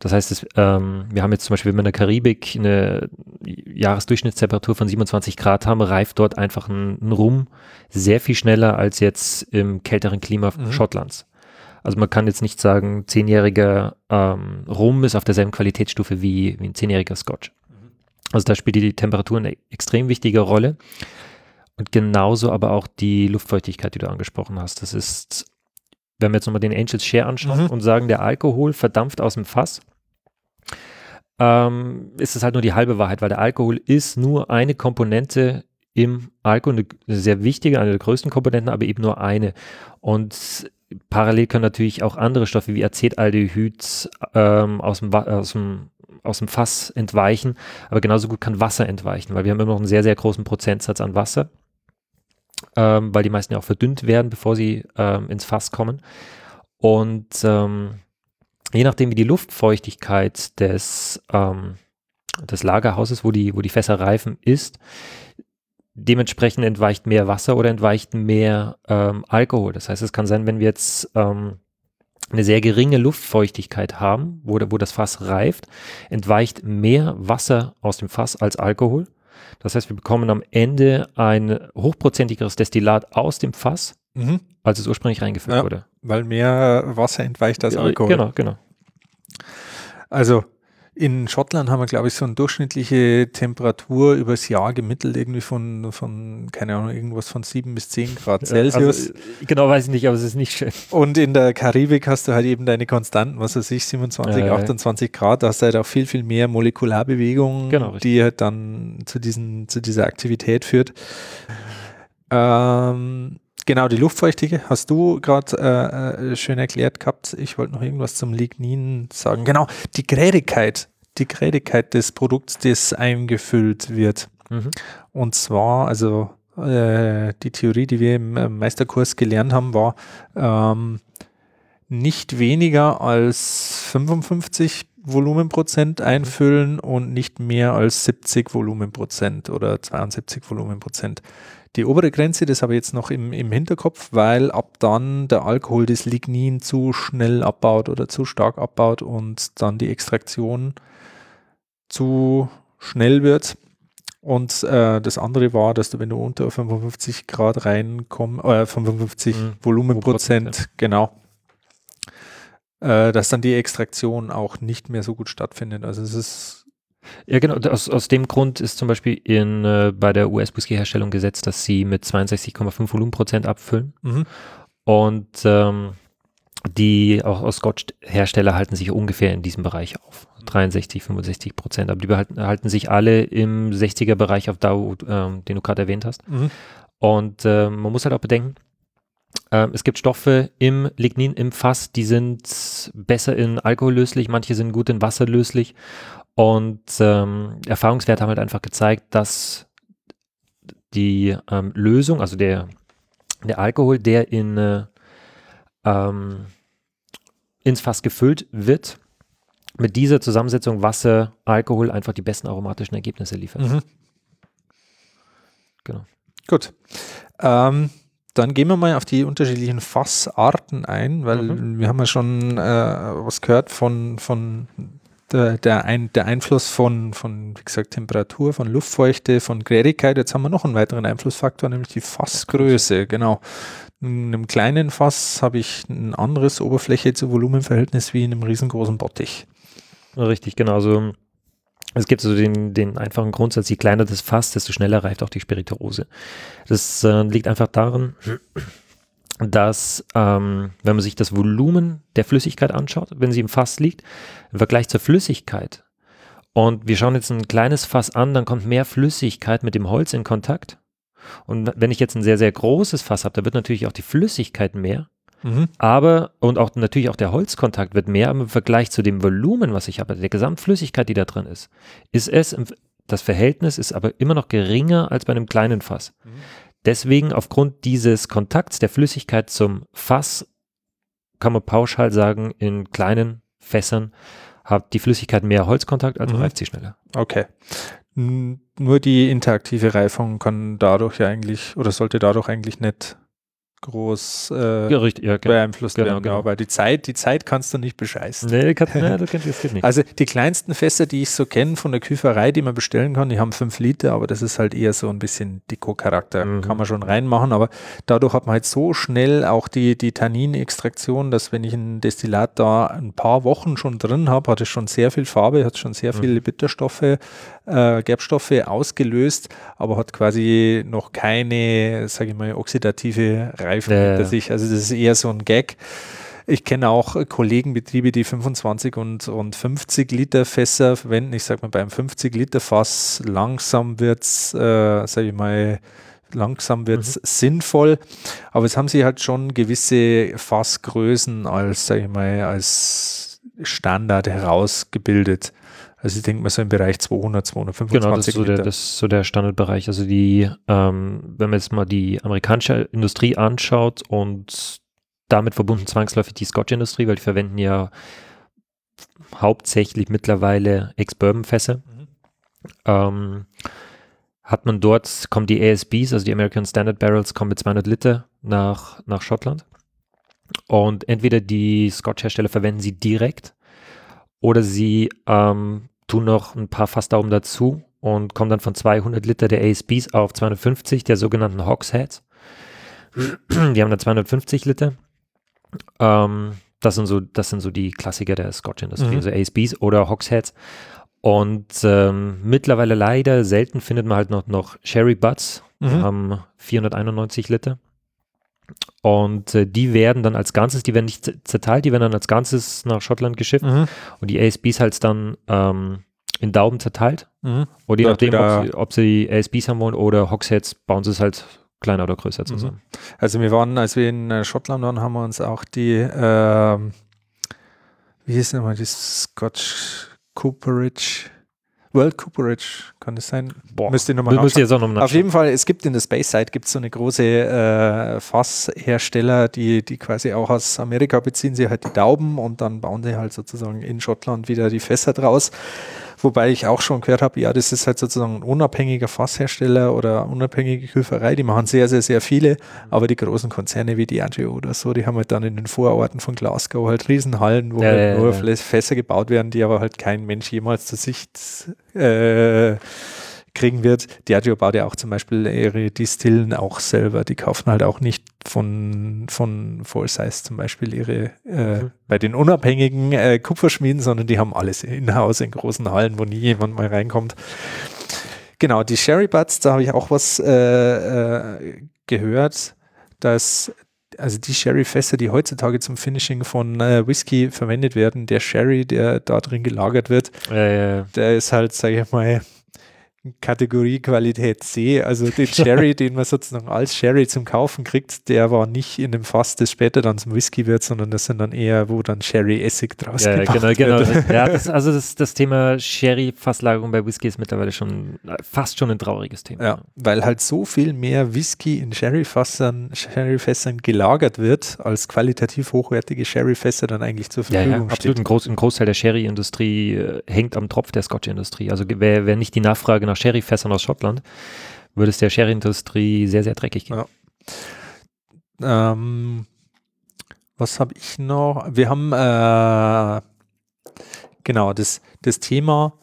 Das heißt, es, ähm, wir haben jetzt zum Beispiel, wenn wir in der Karibik eine Jahresdurchschnittstemperatur von 27 Grad haben, reift dort einfach ein, ein Rum sehr viel schneller als jetzt im kälteren Klima mhm. Schottlands. Also man kann jetzt nicht sagen, zehnjähriger ähm, Rum ist auf derselben Qualitätsstufe wie, wie ein zehnjähriger Scotch. Also da spielt die Temperatur eine extrem wichtige Rolle. Und genauso aber auch die Luftfeuchtigkeit, die du angesprochen hast. Das ist, wenn wir jetzt nochmal den Angels Share anschauen mhm. und sagen, der Alkohol verdampft aus dem Fass, ähm, ist es halt nur die halbe Wahrheit, weil der Alkohol ist nur eine Komponente im Alkohol, eine sehr wichtige, eine der größten Komponenten, aber eben nur eine. Und parallel können natürlich auch andere Stoffe wie Acetaldehyd ähm, aus, dem, aus, dem, aus dem Fass entweichen, aber genauso gut kann Wasser entweichen, weil wir haben immer noch einen sehr, sehr großen Prozentsatz an Wasser, ähm, weil die meisten ja auch verdünnt werden, bevor sie ähm, ins Fass kommen. Und ähm, je nachdem, wie die Luftfeuchtigkeit des, ähm, des Lagerhauses, wo die, wo die Fässer reifen, ist, dementsprechend entweicht mehr Wasser oder entweicht mehr ähm, Alkohol. Das heißt, es kann sein, wenn wir jetzt ähm, eine sehr geringe Luftfeuchtigkeit haben, wo, wo das Fass reift, entweicht mehr Wasser aus dem Fass als Alkohol. Das heißt, wir bekommen am Ende ein hochprozentigeres Destillat aus dem Fass, mhm. als es ursprünglich reingefüllt ja, wurde. Weil mehr Wasser entweicht als Alkohol. Genau, genau. Also in Schottland haben wir, glaube ich, so eine durchschnittliche Temperatur übers Jahr gemittelt irgendwie von, von, keine Ahnung, irgendwas von 7 bis 10 Grad Celsius. Also, genau weiß ich nicht, aber es ist nicht schön. Und in der Karibik hast du halt eben deine Konstanten, was weiß ich, 27, ja, 28 ja. Grad. Da hast du halt auch viel, viel mehr Molekularbewegung, genau, die halt dann zu, diesen, zu dieser Aktivität führt. Ähm, Genau, die Luftfeuchtigkeit hast du gerade äh, äh, schön erklärt gehabt. Ich wollte noch irgendwas zum Lignin sagen. Genau, die Grädigkeit, die Grädigkeit des Produkts, das eingefüllt wird. Mhm. Und zwar, also äh, die Theorie, die wir im äh, Meisterkurs gelernt haben, war ähm, nicht weniger als 55 Volumenprozent einfüllen und nicht mehr als 70 Volumenprozent oder 72 Volumenprozent. Die obere Grenze, das habe ich jetzt noch im, im Hinterkopf, weil ab dann der Alkohol das Lignin zu schnell abbaut oder zu stark abbaut und dann die Extraktion zu schnell wird. Und äh, das andere war, dass du, wenn du unter 55 Grad reinkommst, äh, 55 mhm. Volumenprozent, ja. genau, äh, dass dann die Extraktion auch nicht mehr so gut stattfindet. Also es ist ja, genau. Aus, aus dem Grund ist zum Beispiel in, äh, bei der US-Whisky-Herstellung gesetzt, dass sie mit 62,5 Volumenprozent abfüllen. Mhm. Und ähm, die auch aus Scotch-Hersteller halten sich ungefähr in diesem Bereich auf. 63, 65 Prozent. Aber die behalten, halten sich alle im 60er-Bereich auf DAO, ähm, den du gerade erwähnt hast. Mhm. Und äh, man muss halt auch bedenken, äh, es gibt Stoffe im Lignin, im Fass, die sind besser in Alkohol löslich, manche sind gut in Wasser löslich. Und ähm, Erfahrungswerte haben halt einfach gezeigt, dass die ähm, Lösung, also der, der Alkohol, der in äh, ähm, ins Fass gefüllt wird, mit dieser Zusammensetzung Wasser, Alkohol einfach die besten aromatischen Ergebnisse liefert. Mhm. Genau. Gut. Ähm, dann gehen wir mal auf die unterschiedlichen Fassarten ein, weil mhm. wir haben ja schon äh, was gehört von, von der, der, ein, der Einfluss von, von, wie gesagt, Temperatur, von Luftfeuchte, von Gärigkeit. Jetzt haben wir noch einen weiteren Einflussfaktor, nämlich die Fassgröße. Genau. In einem kleinen Fass habe ich ein anderes Oberfläche zu Volumenverhältnis wie in einem riesengroßen Bottich. Richtig, genau. Also es gibt so den, den einfachen Grundsatz, je kleiner das Fass, desto schneller reift auch die Spirituose. Das äh, liegt einfach daran, dass, ähm, wenn man sich das Volumen der Flüssigkeit anschaut, wenn sie im Fass liegt, im Vergleich zur Flüssigkeit, und wir schauen jetzt ein kleines Fass an, dann kommt mehr Flüssigkeit mit dem Holz in Kontakt. Und wenn ich jetzt ein sehr, sehr großes Fass habe, da wird natürlich auch die Flüssigkeit mehr. Mhm. Aber, und auch natürlich auch der Holzkontakt wird mehr, im Vergleich zu dem Volumen, was ich habe, der Gesamtflüssigkeit, die da drin ist, ist es, das Verhältnis ist aber immer noch geringer als bei einem kleinen Fass. Mhm. Deswegen, aufgrund dieses Kontakts der Flüssigkeit zum Fass, kann man pauschal sagen, in kleinen Fässern hat die Flüssigkeit mehr Holzkontakt, also mhm. reift sie schneller. Okay. Nur die interaktive Reifung kann dadurch ja eigentlich oder sollte dadurch eigentlich nicht groß äh, ja, richtig, ja, beeinflusst genau, werden. Genau. weil die Zeit, die Zeit kannst du nicht bescheißen. Nee, kann, <laughs> nee das, kann, das geht nicht. Also die kleinsten Fässer, die ich so kenne von der Küferei, die man bestellen kann, die haben fünf Liter, aber das ist halt eher so ein bisschen Deko-Charakter. Mhm. Kann man schon reinmachen, aber dadurch hat man halt so schnell auch die, die Tanninextraktion, dass wenn ich ein Destillat da ein paar Wochen schon drin habe, hat es schon sehr viel Farbe, hat schon sehr mhm. viele Bitterstoffe, äh, Gerbstoffe ausgelöst, aber hat quasi noch keine, sage ich mal, oxidative Reifung Reifung ja, hinter sich. Also das ist eher so ein Gag. Ich kenne auch Kollegenbetriebe, die 25 und, und 50 Liter Fässer verwenden. Ich sage mal, beim 50 Liter Fass langsam wird es, äh, sage ich mal, langsam wird es mhm. sinnvoll. Aber es haben sie halt schon gewisse Fassgrößen als, sage ich mal, als Standard herausgebildet. Also ich denke mal so im Bereich 200, 225 Genau, das ist so, der, das ist so der Standardbereich. Also die, ähm, wenn man jetzt mal die amerikanische Industrie anschaut und damit verbunden zwangsläufig die Scotch-Industrie, weil die verwenden ja hauptsächlich mittlerweile Ex-Bourbon-Fässer. Mhm. Ähm, hat man dort, kommen die ASBs, also die American Standard Barrels, kommen mit 200 Liter nach, nach Schottland. Und entweder die Scotch-Hersteller verwenden sie direkt oder sie ähm, tun noch ein paar Fassdaumen dazu und kommen dann von 200 Liter der ASBs auf 250 der sogenannten Hogsheads. <clears throat> Die haben dann 250 Liter. Ähm, das sind so, das sind so die Klassiker der Scotch-Industrie, mhm. also ASBs oder Hogsheads. Und ähm, mittlerweile leider selten findet man halt noch, noch Sherry Butts, mhm. haben 491 Liter. Und äh, die werden dann als Ganzes, die werden nicht zerteilt, die werden dann als Ganzes nach Schottland geschifft. Mhm. Und die ASBs halt dann ähm, in Daumen zerteilt. Mhm. Oder je nachdem, ob sie, ob sie ASBs haben wollen oder Hogsheads, bauen sie es halt kleiner oder größer zusammen. Mhm. Also wir waren, als wir in äh, Schottland waren, haben wir uns auch die, äh, wie hieß nochmal, die Scotch Cooperage World Cooperage, kann das sein? Boah, müsst ihr nochmal nachschauen. Jetzt auch noch Auf jeden Fall, es gibt in der Space Side gibt so eine große äh, Fasshersteller, die, die quasi auch aus Amerika beziehen sie halt die Dauben und dann bauen sie halt sozusagen in Schottland wieder die Fässer draus. Wobei ich auch schon gehört habe, ja, das ist halt sozusagen ein unabhängiger Fasshersteller oder unabhängige Küferei, die machen sehr, sehr, sehr viele, aber die großen Konzerne wie Diageo oder so, die haben halt dann in den Vororten von Glasgow halt Riesenhallen, wo Ja, halt ja, nur ja. Fässer gebaut werden, die aber halt kein Mensch jemals zur Sicht äh, kriegen wird. Diageo baut ja auch zum Beispiel ihre Distillen auch selber. Die kaufen halt auch nicht von, von Forsyth zum Beispiel ihre, äh, Mhm. bei den unabhängigen äh, Kupferschmieden, sondern die haben alles in-house in großen Hallen, wo nie jemand mal reinkommt. Genau, die Sherry Butts, da habe ich auch was äh, äh, gehört, dass also die Sherry-Fässer, die heutzutage zum Finishing von äh, Whisky verwendet werden, der Sherry, der da drin gelagert wird, Äh, der ist halt, sage ich mal, Kategorie Qualität C. Also den <laughs> Sherry, den man sozusagen als Sherry zum Kaufen kriegt, der war nicht in dem Fass, das später dann zum Whisky wird, sondern das sind dann eher, wo dann Sherry-Essig draus ja, gemacht genau, genau. wird. Ja, <laughs> das, also das, das Thema Sherry-Fasslagerung bei Whisky ist mittlerweile schon äh, fast schon ein trauriges Thema. Ja, weil halt so viel mehr Whisky in Sherry-Fässern Sherry gelagert wird, als qualitativ hochwertige Sherry-Fässer dann eigentlich zur Ja, Verfügung ja, absolut. Ein, Groß, ein Großteil der Sherry-Industrie äh, hängt am Tropf der Scotch-Industrie. Also wäre wär nicht die Nachfrage nach Sherry-Fässern aus Schottland, würde es der Sherry-Industrie sehr, sehr dreckig gehen. Ja. Ähm, was habe ich noch? Wir haben äh, genau das, das Thema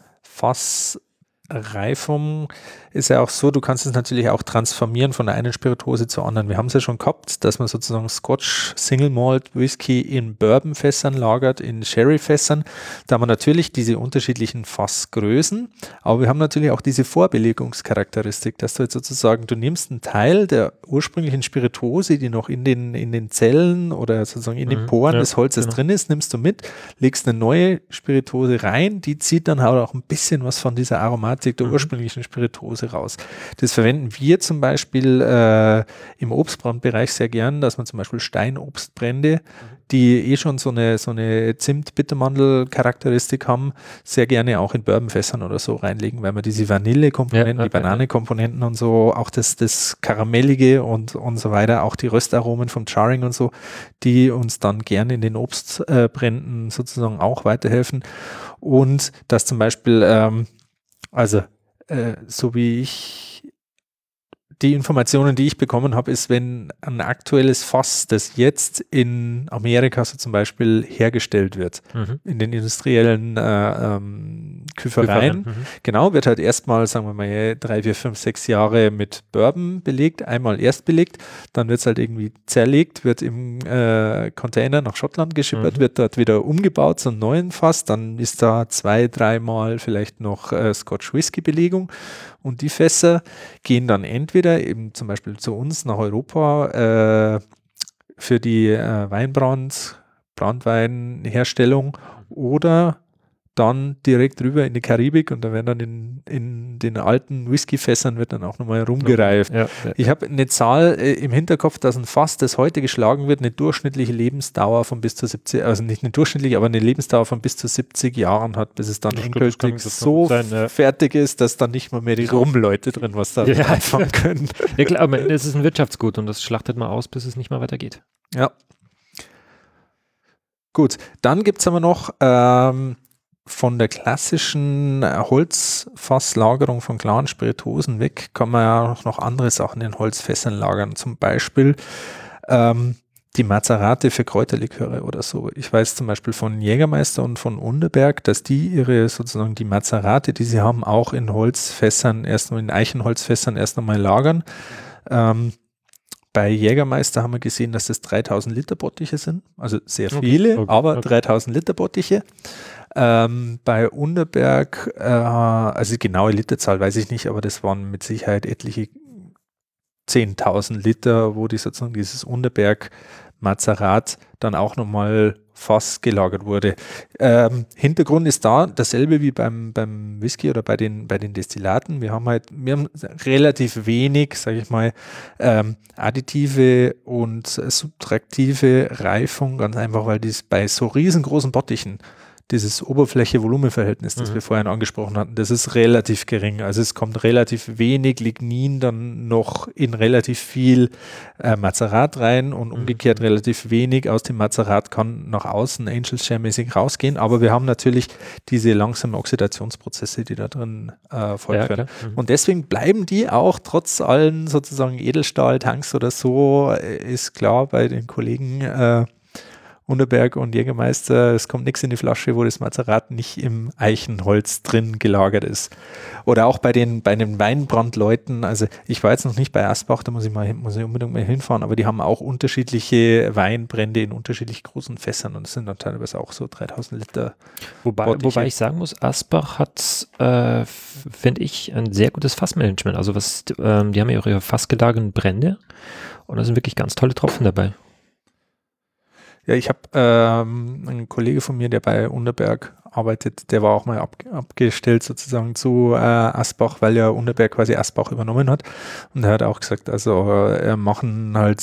Fassreifung ist ja auch so, du kannst es natürlich auch transformieren von der einen Spirituose zur anderen. Wir haben es ja schon gehabt, dass man sozusagen Scotch Single Malt Whisky in Bourbon-Fässern lagert, in Sherry-Fässern. Da haben wir natürlich diese unterschiedlichen Fassgrößen, aber wir haben natürlich auch diese Vorbelegungscharakteristik, dass du jetzt sozusagen, du nimmst einen Teil der ursprünglichen Spirituose, die noch in den, in den Zellen oder sozusagen in den Mhm, Poren ja, des Holzes genau. drin ist, nimmst du mit, legst eine neue Spirituose rein, die zieht dann halt auch ein bisschen was von dieser Aromatik der Mhm. ursprünglichen Spirituose raus. Das verwenden wir zum Beispiel äh, im Obstbrandbereich sehr gern, dass man zum Beispiel Steinobstbrände, die eh schon so eine, so eine Zimt-Bittermandel-Charakteristik haben, sehr gerne auch in Bourbonfässern oder so reinlegen, weil man diese Vanille-Komponenten, Ja, ja, die Banane-Komponenten und so, auch das, das Karamellige und, und so weiter, auch die Röstaromen vom Charring und so, die uns dann gerne in den Obstbränden sozusagen auch weiterhelfen. Und dass zum Beispiel, ähm, also äh, so wie ich die Informationen, die ich bekommen habe, ist, wenn ein aktuelles Fass, das jetzt in Amerika so zum Beispiel hergestellt wird, Mhm. in den industriellen äh, ähm, Küfereien, Mhm. genau, wird halt erstmal, sagen wir mal, drei, vier, fünf, sechs Jahre mit Bourbon belegt, einmal erst belegt, dann wird es halt irgendwie zerlegt, wird im äh, Container nach Schottland geschippert, Mhm. wird dort wieder umgebaut zum neuen Fass, dann ist da zwei, dreimal vielleicht noch äh, Scotch Whisky Belegung und die Fässer gehen dann entweder eben zum Beispiel zu uns nach Europa äh, für die äh, Weinbrand, Brandweinherstellung oder dann direkt rüber in die Karibik und da werden dann in, in den alten Whiskyfässern wird dann auch nochmal rumgereift. Ja, ja. Ich habe eine Zahl äh, im Hinterkopf, dass ein Fass, das heute geschlagen wird, eine durchschnittliche Lebensdauer von bis zu 70, also nicht eine durchschnittliche, aber eine Lebensdauer von bis zu 70 Jahren hat, bis es dann Das endgültig so sein, ja. fertig ist, dass dann nicht mal mehr die Rumleute drin was da Ja. <laughs> anfangen können. ja klar, aber es ist ein Wirtschaftsgut und das schlachtet man aus, bis es nicht mehr weitergeht. Ja. Gut, dann gibt es aber noch ähm, von der klassischen äh, Holzfasslagerung von klaren Spirituosen weg, kann man ja auch noch andere Sachen in Holzfässern lagern. Zum Beispiel ähm, die Mazerate für Kräuterliköre oder so. Ich weiß zum Beispiel von Jägermeister und von Underberg, dass die ihre sozusagen die Mazerate, die sie haben, auch in Holzfässern, erst in Eichenholzfässern erst einmal lagern. Ähm, bei Jägermeister haben wir gesehen, dass das 3000 Liter Bottiche sind, also sehr Okay, viele, okay, aber okay. 3000 Liter Bottiche. Ähm, bei Underberg, äh, also die genaue Literzahl weiß ich nicht, aber das waren mit Sicherheit etliche 10.000 Liter, wo die sozusagen dieses Underberg Mazerat dann auch nochmal Fass gelagert wurde. Ähm, Hintergrund ist da dasselbe wie beim, beim Whisky oder bei den, bei den Destillaten. Wir haben halt, wir haben relativ wenig, sage ich mal, ähm, additive und subtraktive Reifung, ganz einfach, weil dies bei so riesengroßen Bottichen, dieses Oberfläche-Volumen-Verhältnis, das Mhm. wir vorhin angesprochen hatten, das ist relativ gering. Also es kommt relativ wenig Lignin dann noch in relativ viel äh, Mazerat rein und umgekehrt relativ wenig aus dem Mazerat kann nach außen Angels Share-mäßig rausgehen. Aber wir haben natürlich diese langsamen Oxidationsprozesse, die da drin äh, fortführen. klar. Mhm. Und deswegen bleiben die auch trotz allen sozusagen Edelstahl-Tanks oder so, äh, ist klar bei den Kollegen äh, Unterberg und Jägermeister, es kommt nichts in die Flasche, wo das Mazerat nicht im Eichenholz drin gelagert ist. Oder auch bei den, bei den Weinbrandleuten, also ich war jetzt noch nicht bei Asbach, da muss ich mal muss ich unbedingt mal hinfahren, aber die haben auch unterschiedliche Weinbrände in unterschiedlich großen Fässern und das sind dann teilweise auch so 3000 Liter. Wobei, Bottiche. wobei ich sagen muss, Asbach hat, äh, finde ich, ein sehr gutes Fassmanagement. Also was, ähm, die haben ja auch ihre fassgelagerten Brände und da sind wirklich ganz tolle Tropfen dabei. Ja, ich habe ähm, einen Kollege von mir, der bei Unterberg arbeitet, der war auch mal ab, abgestellt sozusagen zu äh, Asbach, weil ja Unterberg quasi Asbach übernommen hat. Und er hat auch gesagt, also äh, machen halt,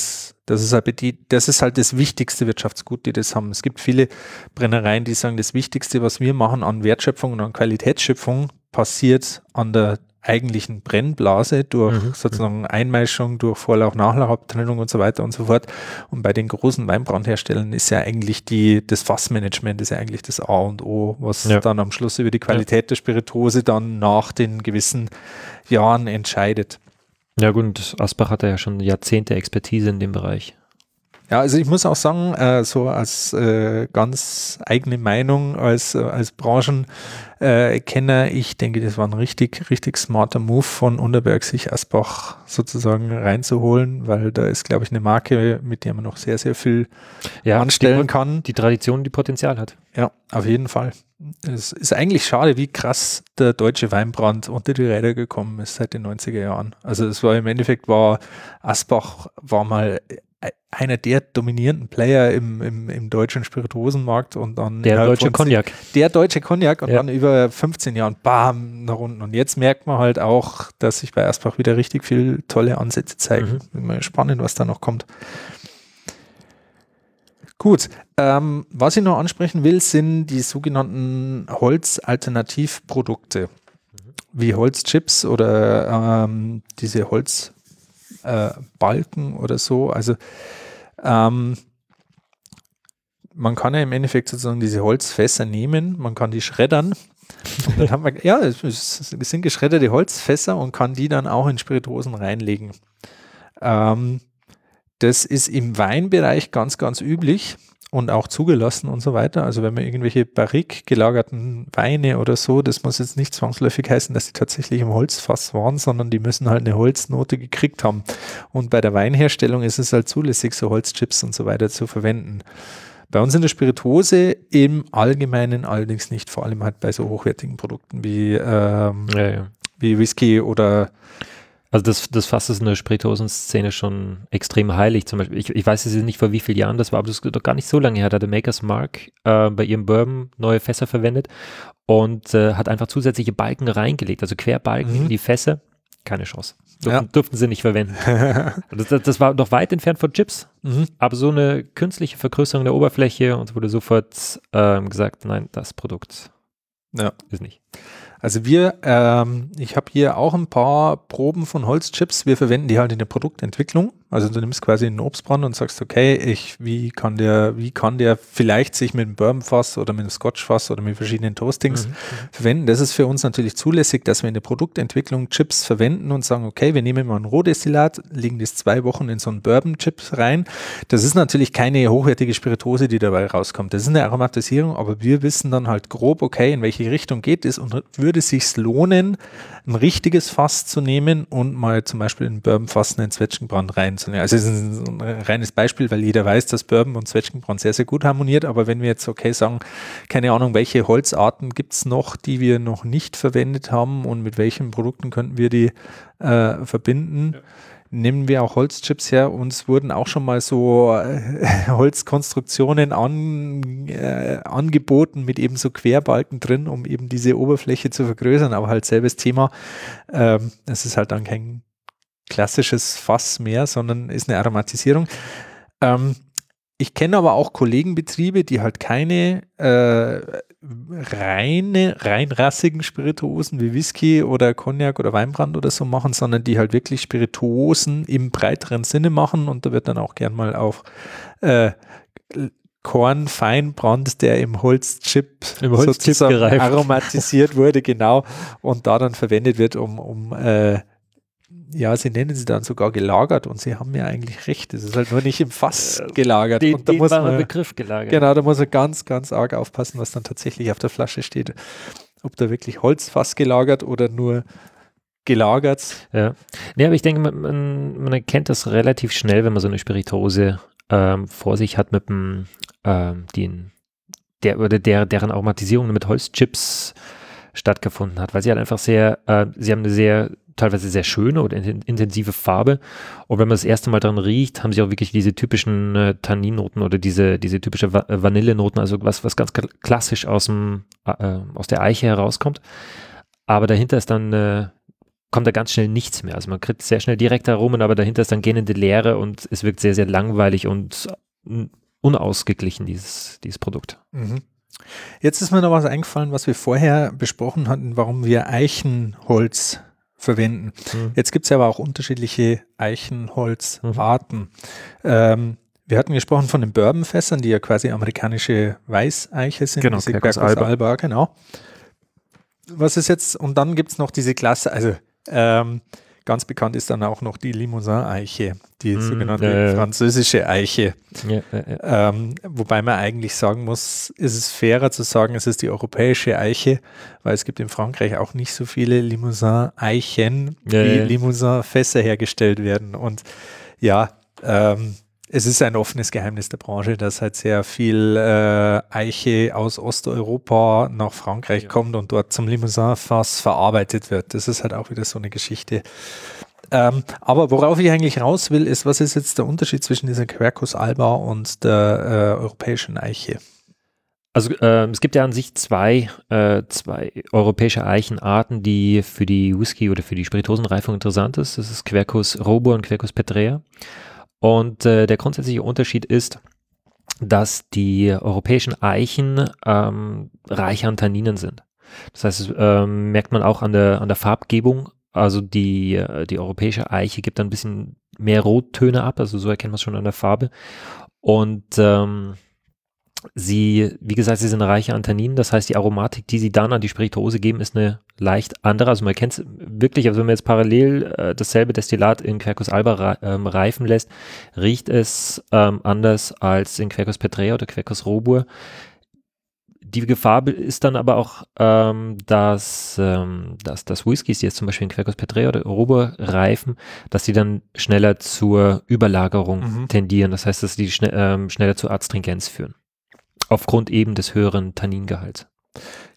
das ist halt die, das ist halt das wichtigste Wirtschaftsgut, die das haben. Es gibt viele Brennereien, die sagen, das Wichtigste, was wir machen an Wertschöpfung und an Qualitätsschöpfung, passiert an der eigentlichen Brennblase durch Mhm. sozusagen Einmeischung, durch Vorlauch, Nachlauchabtrennung und so weiter und so fort. Und bei den großen Weinbrandherstellern ist ja eigentlich die, das Fassmanagement ist ja eigentlich das A und O, was Ja. dann am Schluss über die Qualität der Spirituose dann nach den gewissen Jahren entscheidet. Ja gut, Asbach hat ja schon Jahrzehnte Expertise in dem Bereich. Ja, also ich muss auch sagen, äh, so als äh, ganz eigene Meinung, als, äh, als Branchenkenner, äh, ich denke, das war ein richtig, richtig smarter Move von Unterberg, sich Asbach sozusagen reinzuholen, weil da ist, glaube ich, eine Marke, mit der man noch sehr, sehr viel Ja, anstellen die, kann. die Tradition, die Potenzial hat. Ja, auf jeden Fall. Es ist eigentlich schade, wie krass der deutsche Weinbrand unter die Räder gekommen ist seit den 90er Jahren. Also es war im Endeffekt war Asbach war mal einer der dominierenden Player im, im, im deutschen Spirituosenmarkt und dann Der deutsche Cognac. der deutsche Cognac und Ja. dann über 15 Jahren bam nach unten. Und jetzt merkt man halt auch, dass sich bei Asbach wieder richtig viel tolle Ansätze zeigen. Mhm. Bin mal spannend, was da noch kommt. Gut, ähm, was ich noch ansprechen will, sind die sogenannten Holzalternativprodukte, wie Holzchips oder ähm, diese Holzbalken äh, Balken oder so. Also ähm, man kann ja im Endeffekt sozusagen diese Holzfässer nehmen, man kann die schreddern. Dann haben wir, ja, es sind geschredderte Holzfässer und kann die dann auch in Spirituosen reinlegen. Ähm, das ist im Weinbereich ganz, ganz üblich und auch zugelassen und so weiter. Also wenn man irgendwelche barrik gelagerten Weine oder so, das muss jetzt nicht zwangsläufig heißen, dass die tatsächlich im Holzfass waren, sondern die müssen halt eine Holznote gekriegt haben. Und bei der Weinherstellung ist es halt zulässig, so Holzchips und so weiter zu verwenden. Bei uns in der Spirituose im Allgemeinen allerdings nicht, vor allem halt bei so hochwertigen Produkten wie, ähm, Ja, ja. wie Whisky oder Also das, das Fass ist in der Spirituosen-Szene schon extrem heilig. Zum Beispiel, ich, ich weiß jetzt nicht, vor wie vielen Jahren das war, aber das ist doch gar nicht so lange her. Da hat der Makers Mark äh, bei ihrem Bourbon neue Fässer verwendet und äh, hat einfach zusätzliche Balken reingelegt, also Querbalken Mhm. in die Fässer. Keine Chance. Durften, Ja. durften sie nicht verwenden. <laughs> Das, das, das war noch weit entfernt von Chips, Mhm. aber so eine künstliche Vergrößerung der Oberfläche und es wurde sofort ähm, gesagt, nein, das Produkt Ja. ist nicht. Also wir, ähm, ich habe hier auch ein paar Proben von Holzchips. Wir verwenden die halt in der Produktentwicklung. Also du nimmst quasi einen Obstbrand und sagst, okay, ich, wie kann der, wie kann der vielleicht sich mit einem Bourbonfass oder mit einem Scotchfass oder mit verschiedenen Toastings Mhm. verwenden. Das ist für uns natürlich zulässig, dass wir in der Produktentwicklung Chips verwenden und sagen, okay, wir nehmen mal ein Rohdestillat, legen das zwei Wochen in so einen Bourbon-Chips rein. Das ist natürlich keine hochwertige Spiritose, die dabei rauskommt. Das ist eine Aromatisierung, aber wir wissen dann halt grob, okay, in welche Richtung geht es und würde es sich lohnen, ein richtiges Fass zu nehmen und mal zum Beispiel in Bourbonfass einen Zwetschgenbrand reinzunehmen. Also es ist ein, ein reines Beispiel, weil jeder weiß, dass Bourbon und Zwetschgenbrand sehr, sehr gut harmoniert, aber wenn wir jetzt okay sagen, keine Ahnung, welche Holzarten gibt es noch, die wir noch nicht verwendet haben und mit welchen Produkten könnten wir die äh, verbinden. Nehmen wir auch Holzchips her. Uns wurden auch schon mal so äh, <laughs> Holzkonstruktionen an, äh, angeboten mit eben so Querbalken drin, um eben diese Oberfläche zu vergrößern. Aber halt selbes Thema. Ähm, es ist halt dann kein klassisches Fass mehr, sondern ist eine Aromatisierung. Ähm, ich kenne aber auch Kollegenbetriebe, die halt keine äh, reine, reinrassigen Spirituosen wie Whisky oder Cognac oder Weinbrand oder so machen, sondern die halt wirklich Spirituosen im breiteren Sinne machen. Und da wird dann auch gern mal auf äh, Korn Feinbrand, der im Holzchip, Im Holzchip aromatisiert wurde, genau, und da dann verwendet wird, um, um äh, ja, sie nennen sie dann sogar gelagert und sie haben ja eigentlich recht. Es ist halt nur nicht im Fass gelagert. Den, und da den muss man, Begriff gelagert. genau, da muss man ganz, ganz arg aufpassen, was dann tatsächlich auf der Flasche steht. Ob da wirklich Holzfass gelagert oder nur gelagert. Ja. Nee, aber ich denke, man, man, erkennt das relativ schnell, wenn man so eine Spirituose ähm, vor sich hat mit dem, ähm, den, der, oder der, deren Aromatisierung mit Holzchips stattgefunden hat, weil sie halt einfach sehr, äh, sie haben eine sehr, teilweise sehr schöne oder in, intensive Farbe. Und wenn man das erste Mal dran riecht, haben sie auch wirklich diese typischen äh, Tanninnoten oder diese, diese typische Va äh, Vanillenoten, also was, was ganz kla- klassisch aus dem, äh, aus der Eiche herauskommt. Aber dahinter ist dann, äh, kommt da ganz schnell nichts mehr. Also man kriegt sehr schnell direkt Aromen, aber dahinter ist dann gähnende Leere und es wirkt sehr, sehr langweilig und mm, unausgeglichen, dieses, dieses Produkt. Jetzt ist mir noch was eingefallen, was wir vorher besprochen hatten, warum wir Eichenholz verwenden. Mhm. Jetzt gibt es ja aber auch unterschiedliche Eichenholzarten. Ähm, wir hatten gesprochen von den Bourbonfässern, die ja quasi amerikanische Weißeiche sind. Genau, Quercus alba. alba, genau. Was ist jetzt, und dann gibt es noch diese Klasse, also ähm, ganz bekannt ist dann auch noch die Limousin-Eiche, die Mhm, sogenannte ja. französische Eiche. Ja, ja. Ähm, wobei man eigentlich sagen muss, ist es fairer zu sagen, es ist die europäische Eiche, weil es gibt in Frankreich auch nicht so viele Limousin-Eichen, Ja, wie. Limousin-Fässer hergestellt werden. Und ja, ähm, es ist ein offenes Geheimnis der Branche, dass halt sehr viel äh, Eiche aus Osteuropa nach Frankreich Ja. kommt und dort zum Limousin-Fass verarbeitet wird. Das ist halt auch wieder so eine Geschichte. Ähm, aber worauf ich eigentlich raus will, ist, was ist jetzt der Unterschied zwischen dieser Quercus alba und der äh, europäischen Eiche? Also ähm, es gibt ja an sich zwei, äh, zwei europäische Eichenarten, die für die Whisky- oder für die Spirituosenreifung interessant ist. Das ist Quercus robur und Quercus petrea. Und äh, der grundsätzliche Unterschied ist, dass die europäischen Eichen ähm, reicher an Tanninen sind. Das heißt, das, ähm, merkt man auch an der, an der Farbgebung. Also die, äh, die europäische Eiche gibt ein bisschen mehr Rottöne ab, also so erkennt man es schon an der Farbe. Und ähm, sie, wie gesagt, sie sind reicher an Tanninen, das heißt, die Aromatik, die sie dann an die Spirituose geben, ist eine leicht andere. Also man kennt es wirklich, also wenn man jetzt parallel äh, dasselbe Destillat in Quercus alba ähm, reifen lässt, riecht es ähm, anders als in Quercus petrea oder Quercus robur. Die Gefahr ist dann aber auch, ähm, dass, ähm, dass, dass Whiskys, die jetzt zum Beispiel in Quercus petrea oder robur reifen, dass die dann schneller zur Überlagerung Mhm. tendieren. Das heißt, dass die schne ähm, schneller zur Adstringenz führen. Aufgrund eben des höheren Tanningehalts.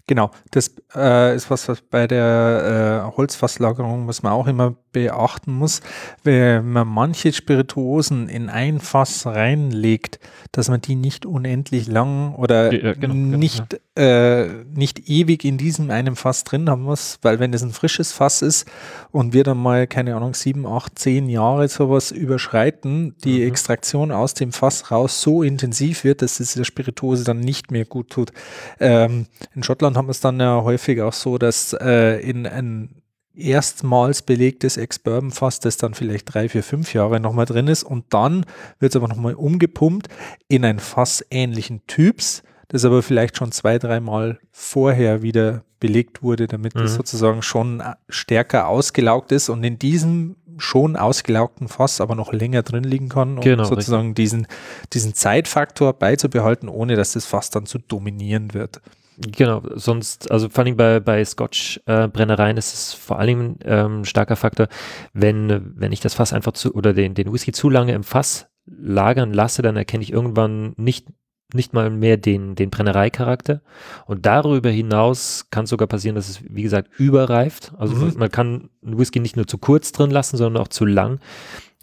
Genau, das äh, ist was, was bei der äh, Holzfasslagerung, was man auch immer beachten muss, wenn man manche Spirituosen in ein Fass reinlegt, dass man die nicht unendlich lang oder Ja, genau, genau, nicht, äh, nicht ewig in diesem einen Fass drin haben muss, weil wenn es ein frisches Fass ist und wir dann mal, keine Ahnung, sieben, acht, zehn Jahre sowas überschreiten, die Mhm. Extraktion aus dem Fass raus so intensiv wird, dass es der Spirituose dann nicht mehr gut tut. Ähm, in Schottland haben wir es dann ja häufig auch so, dass äh, in ein erstmals belegtes Ex-Bourbon-Fass, das dann vielleicht drei, vier, fünf Jahre nochmal drin ist und dann wird es aber nochmal umgepumpt in ein Fass ähnlichen Typs, das aber vielleicht schon zwei, dreimal vorher wieder belegt wurde, damit es Mhm. sozusagen schon äh, stärker ausgelaugt ist und in diesem schon ausgelaugten Fass aber noch länger drin liegen kann, um Genau, sozusagen diesen, diesen Zeitfaktor beizubehalten, ohne dass das Fass dann zu dominieren wird. Genau, sonst, also vor allem bei, bei Scotch-Brennereien ist es vor allem ähm, ein starker Faktor, wenn, wenn ich das Fass einfach zu, oder den, den Whisky zu lange im Fass lagern lasse, dann erkenne ich irgendwann nicht, nicht mal mehr den, den Brennereicharakter. Und darüber hinaus kann es sogar passieren, dass es, wie gesagt, überreift. Also Mhm. man kann einen Whisky nicht nur zu kurz drin lassen, sondern auch zu lang.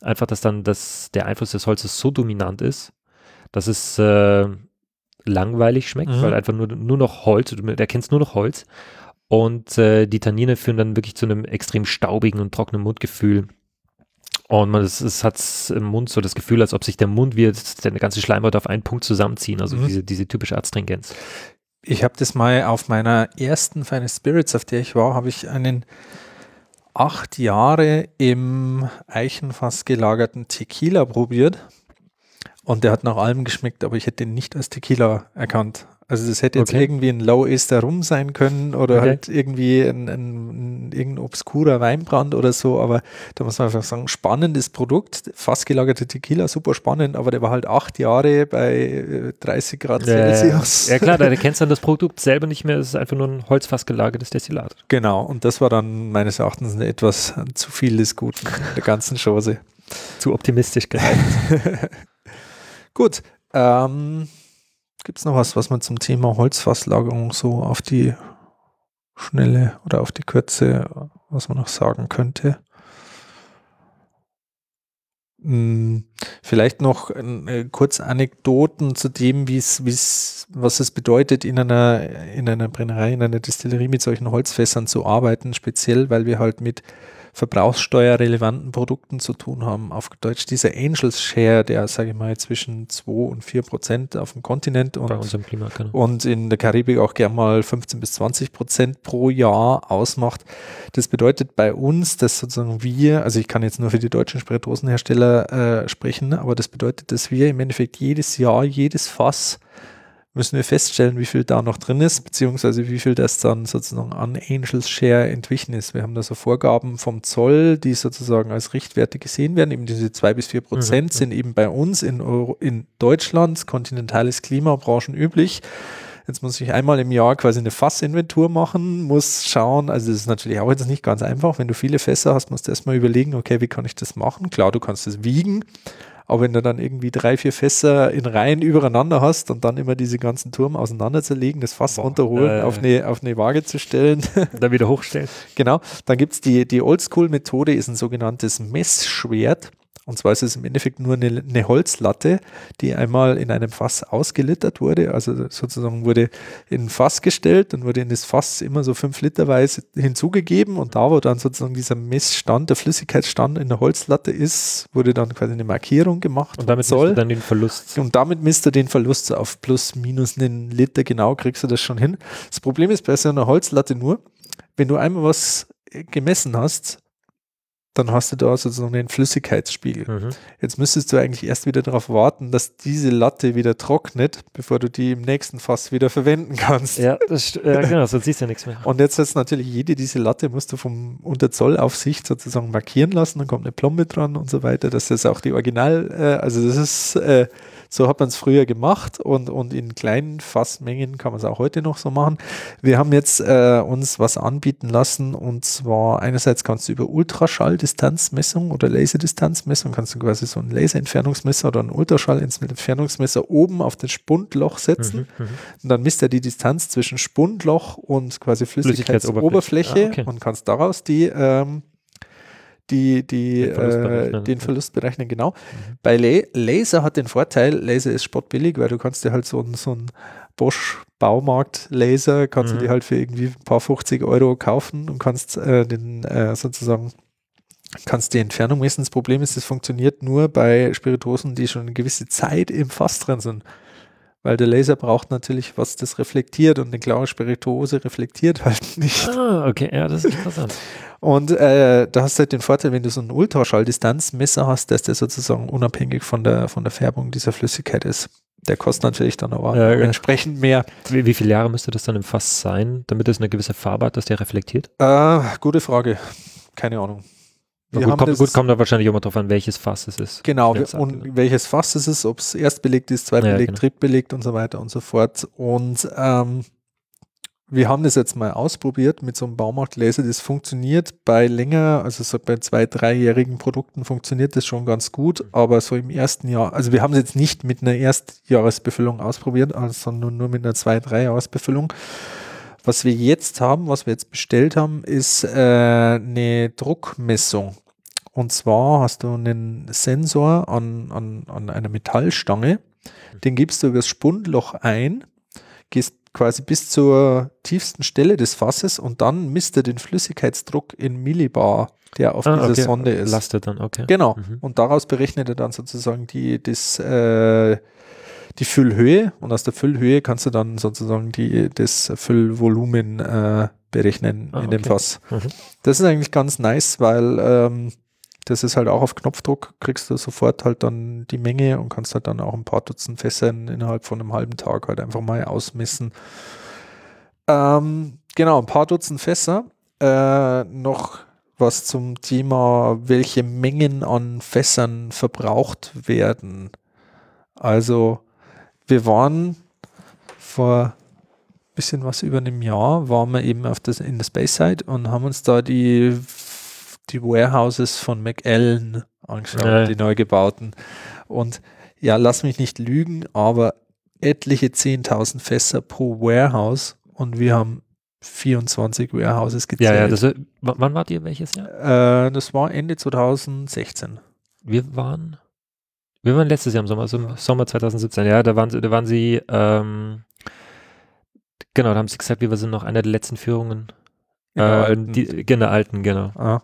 Einfach, dass dann das, der Einfluss des Holzes so dominant ist, dass es äh, langweilig schmeckt, Mhm. weil einfach nur, nur noch Holz, du erkennst nur noch Holz. Und äh, die Tannine führen dann wirklich zu einem extrem staubigen und trockenen Mundgefühl. Und man es, es hat im Mund so das Gefühl, als ob sich der Mund wie der ganze Schleimhaut auf einen Punkt zusammenziehen, also mhm. diese, diese typische Astringenz. Ich habe das mal auf meiner ersten Feine Spirits, auf der ich war, habe ich einen acht Jahre im Eichenfass gelagerten Tequila probiert. Und der hat nach allem geschmeckt, aber ich hätte den nicht als Tequila erkannt. Also das hätte jetzt okay. irgendwie ein Low Ester Rum sein können oder okay. halt irgendwie ein, ein, ein, irgendein obskurer Weinbrand oder so, aber da muss man einfach sagen, spannendes Produkt, fast gelagerte Tequila, super spannend, aber der war halt acht Jahre bei 30 äh, Grad Celsius. Ja klar, da kennst dann das <laughs> Produkt selber nicht mehr, es ist einfach nur ein holzfass gelagertes Destillat. Genau, und das war dann meines Erachtens etwas zu viel des Guten der ganzen Chose. Zu optimistisch gereicht. <laughs> Gut, ähm, Gibt es noch was, was man zum Thema Holzfasslagerung so auf die Schnelle oder auf die Kürze, was man noch sagen könnte? Hm, vielleicht noch äh, kurz Anekdoten zu dem, wie es, was es bedeutet, in einer, in einer Brennerei, in einer Distillerie mit solchen Holzfässern zu arbeiten, speziell, weil wir halt mit verbrauchssteuerrelevanten Produkten zu tun haben. Auf Deutsch dieser Angels Share, der, sage ich mal, zwischen 2 und 4 Prozent auf dem Kontinent und, Klima, genau. und in der Karibik auch gern mal 15 bis 20 Prozent pro Jahr ausmacht. Das bedeutet bei uns, dass sozusagen wir, also ich kann jetzt nur für die deutschen Spirituosenhersteller äh, sprechen, aber das bedeutet, dass wir im Endeffekt jedes Jahr, jedes Fass müssen wir feststellen, wie viel da noch drin ist, beziehungsweise wie viel das dann sozusagen an Angels Share entwichen ist. Wir haben da so Vorgaben vom Zoll, die sozusagen als Richtwerte gesehen werden. Eben diese zwei bis vier Prozent mhm. sind eben bei uns in, Euro, in Deutschland, kontinentales Klima, Branchen üblich. Jetzt muss ich einmal im Jahr quasi eine Fassinventur machen, muss schauen, also das ist natürlich auch jetzt nicht ganz einfach. Wenn du viele Fässer hast, musst du erstmal überlegen, okay, wie kann ich das machen? Klar, du kannst es wiegen, aber wenn du dann irgendwie drei, vier Fässer in Reihen übereinander hast und dann immer diese ganzen Turm auseinanderzulegen, das Fass Boah, runterholen, äh, auf, eine, auf eine Waage zu stellen. <laughs> dann wieder hochstellen. genau. Dann gibt es die, die Oldschool-Methode, ist ein sogenanntes Messschwert. Und zwar ist es im Endeffekt nur eine, eine, Holzlatte, die einmal in einem Fass ausgelittert wurde. Also sozusagen wurde in ein Fass gestellt, dann wurde in das Fass immer so fünf Literweise hinzugegeben und da, wo dann sozusagen dieser Messstand, der Flüssigkeitsstand in der Holzlatte ist, wurde dann quasi eine Markierung gemacht. Und damit misst du dann den Verlust. Und damit misst du den Verlust auf plus minus einen Liter, genau kriegst du das schon hin. Das Problem ist bei so einer Holzlatte nur, wenn du einmal was gemessen hast, dann hast du da sozusagen den Flüssigkeitsspiegel. Mhm. Jetzt müsstest du eigentlich erst wieder darauf warten, dass diese Latte wieder trocknet, bevor du die im nächsten Fass wieder verwenden kannst. Ja, <laughs> das, ja genau, sonst siehst du ja nichts mehr. Und jetzt ist natürlich jede diese Latte musst du vom unter Zollaufsicht sozusagen markieren lassen, dann kommt eine Plombe dran und so weiter. Das ist auch die Original, äh, also das ist äh, so hat man es früher gemacht und, und in kleinen Fassmengen kann man es auch heute noch so machen. Wir haben jetzt äh, uns was anbieten lassen und zwar einerseits kannst du über Ultraschalldistanzmessung oder Laserdistanzmessung, kannst du quasi so ein Laserentfernungsmesser oder ein Ultraschallentfernungsmesser oben auf das Spundloch setzen mhm, mhm, und dann misst er die Distanz zwischen Spundloch und quasi Flüssigkeitsoberfläche ah, okay. und kannst daraus die ähm, die, die, den, Verlust äh, berechnen. den Verlust berechnen, genau. Mhm. Bei La Laser hat den Vorteil, Laser ist spottbillig, weil du kannst dir halt so, so ein Bosch Baumarkt Laser, kannst mhm. du dir halt für irgendwie ein paar 50 Euro kaufen und kannst äh, den äh, sozusagen kannst die Entfernung messen. Das Problem ist, es funktioniert nur bei Spirituosen, die schon eine gewisse Zeit im Fass drin sind weil der Laser braucht natürlich was, das reflektiert und eine klaue Spirituose reflektiert halt <laughs> nicht. Ah, okay, ja, das ist interessant. <laughs> und äh, da hast du halt den Vorteil, wenn du so einen Ultraschalldistanzmesser hast, dass der sozusagen unabhängig von der, von der Färbung dieser Flüssigkeit ist. Der kostet natürlich dann aber ja, entsprechend mehr. Wie, wie, viele Jahre müsste das dann im Fass sein, damit es eine gewisse Farbe hat, dass der reflektiert? Äh, gute Frage. Keine Ahnung. Wir gut, kommt, gut, kommt da wahrscheinlich immer drauf an, welches Fass es ist. Genau, wir, und welches Fass es ist, ob es erstbelegt ist, zweitbelegt, ja, genau. drittbelegt und so weiter und so fort. Und ähm, wir haben das jetzt mal ausprobiert mit so einem Baumarktlaser. Das funktioniert bei länger, also so bei zwei, dreijährigen Produkten funktioniert das schon ganz gut, mhm. aber so im ersten Jahr, also wir haben es jetzt nicht mit einer Erstjahresbefüllung ausprobiert, sondern nur mit einer zwei, drei Jahresbefüllung. Was wir jetzt haben, was wir jetzt bestellt haben, ist äh, eine Druckmessung. Und zwar hast du einen Sensor an, an, an einer Metallstange, den gibst du über das Spundloch ein, gehst quasi bis zur tiefsten Stelle des Fasses und dann misst er den Flüssigkeitsdruck in Millibar, der auf Ah, dieser okay. Sonde ist. Lastet dann, okay. Genau. Mhm. Und daraus berechnet er dann sozusagen die, das, äh, die Füllhöhe und aus der Füllhöhe kannst du dann sozusagen die, das Füllvolumen äh, berechnen Ah, in dem okay. Fass. Mhm. Das ist eigentlich ganz nice, weil ähm, das ist halt auch auf Knopfdruck, kriegst du sofort halt dann die Menge und kannst halt dann auch ein paar Dutzend Fässer in- innerhalb von einem halben Tag halt einfach mal ausmessen. Ähm, genau, ein paar Dutzend Fässer. Äh, noch was zum Thema, welche Mengen an Fässern verbraucht werden. Also, wir waren vor ein bisschen was über einem Jahr, waren wir eben auf das, in der Space Side und haben uns da die, die Warehouses von McAllen angeschaut, Ja. die neu gebauten. Und ja, lass mich nicht lügen, aber etliche 10.000 Fässer pro Warehouse und wir haben 24 Warehouses gezählt. Ja, ja, das, wann wart ihr welches Jahr? Äh, das war Ende 2016. Wir waren, wir waren letztes Jahr im Sommer, so im Sommer 2017, ja, da waren, sie- da waren sie, ähm, genau, da haben sie gesagt, wir sind noch einer der letzten Führungen. In der äh, alten. Die, in der alten, genau. Ah.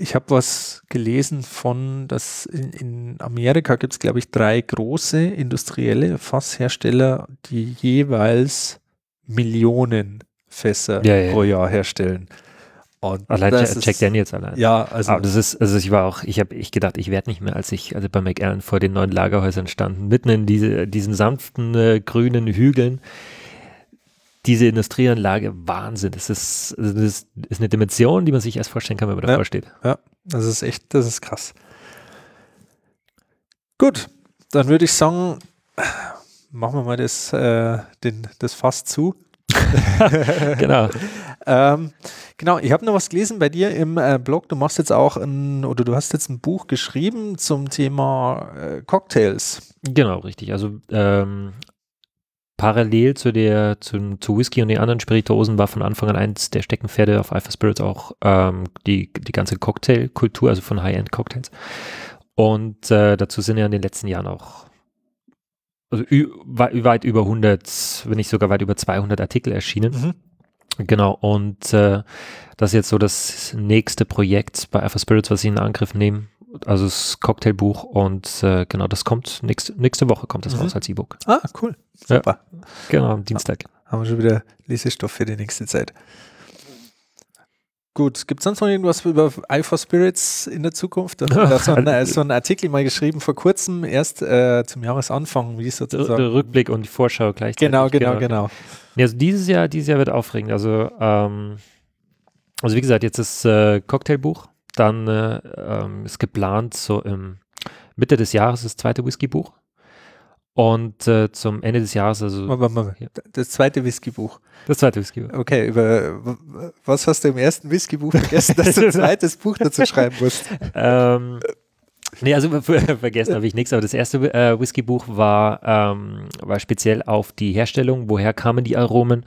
Ich habe was gelesen von, dass in, in Amerika gibt es, glaube ich, drei große industrielle Fasshersteller, die jeweils Millionen Fässer Ja, ja. pro Jahr herstellen. Und Allein das Jack, ist- Daniels allein. Ja, also Aber das ist, also ich war auch, ich habe ich gedacht, ich werde nicht mehr, als ich also bei McAllen vor den neuen Lagerhäusern standen, mitten in diese, diesen sanften äh, grünen Hügeln. Diese Industrieanlage, Wahnsinn. Das ist, das ist eine Dimension, die man sich erst vorstellen kann, wenn man Ja. davor steht. Ja, das ist echt, das ist krass. Gut, dann würde ich sagen, machen wir mal das, äh, den, das Fass zu. <laughs> Genau. Ähm, genau, ich habe noch was gelesen bei dir im äh, Blog. Du machst jetzt auch ein, oder du hast jetzt ein Buch geschrieben zum Thema äh, Cocktails. Genau, richtig. Also ähm, parallel zu der, zum, zu Whisky und den anderen Spirituosen war von Anfang an eins der Steckenpferde auf Alpha Spirits auch ähm, die, die ganze Cocktailkultur, also von High-End-Cocktails. Und äh, dazu sind ja in den letzten Jahren auch also weit über 100, wenn nicht sogar weit über 200 Artikel erschienen. Genau, und äh, das ist jetzt so das nächste Projekt bei Alpha Spirits, was ich in Angriff nehme. Also das Cocktailbuch und äh, genau, das kommt nächste, nächste Woche kommt das Mhm. raus als E-Book. Ah, cool. Ja. Super. Genau, am Dienstag. Haben wir schon wieder Lesestoff für die nächste Zeit. Gut, gibt es sonst noch irgendwas über Alpha Spirits in der Zukunft? Hast so, einen, <laughs> so einen Artikel mal geschrieben vor kurzem, erst äh, zum Jahresanfang, wie sozusagen. der Rückblick und die Vorschau gleichzeitig. Genau, genau, genau. Ja, also dieses Jahr, dieses Jahr wird aufregend. Also, ähm, also wie gesagt, jetzt ist äh, Cocktailbuch. Dann äh, ähm, ist geplant, so im Mitte des Jahres das zweite Whiskybuch. Und äh, zum Ende des Jahres, also Moment, Moment. Das zweite Whiskybuch. das zweite Whiskybuch. Okay, über was hast du im ersten Whiskybuch vergessen, dass du ein <laughs> zweites Buch dazu schreiben musst? ähm, nee, also ver <laughs> vergessen habe ich nichts, aber das erste äh, Whiskybuch war, ähm, war speziell auf die Herstellung, woher kamen die Aromen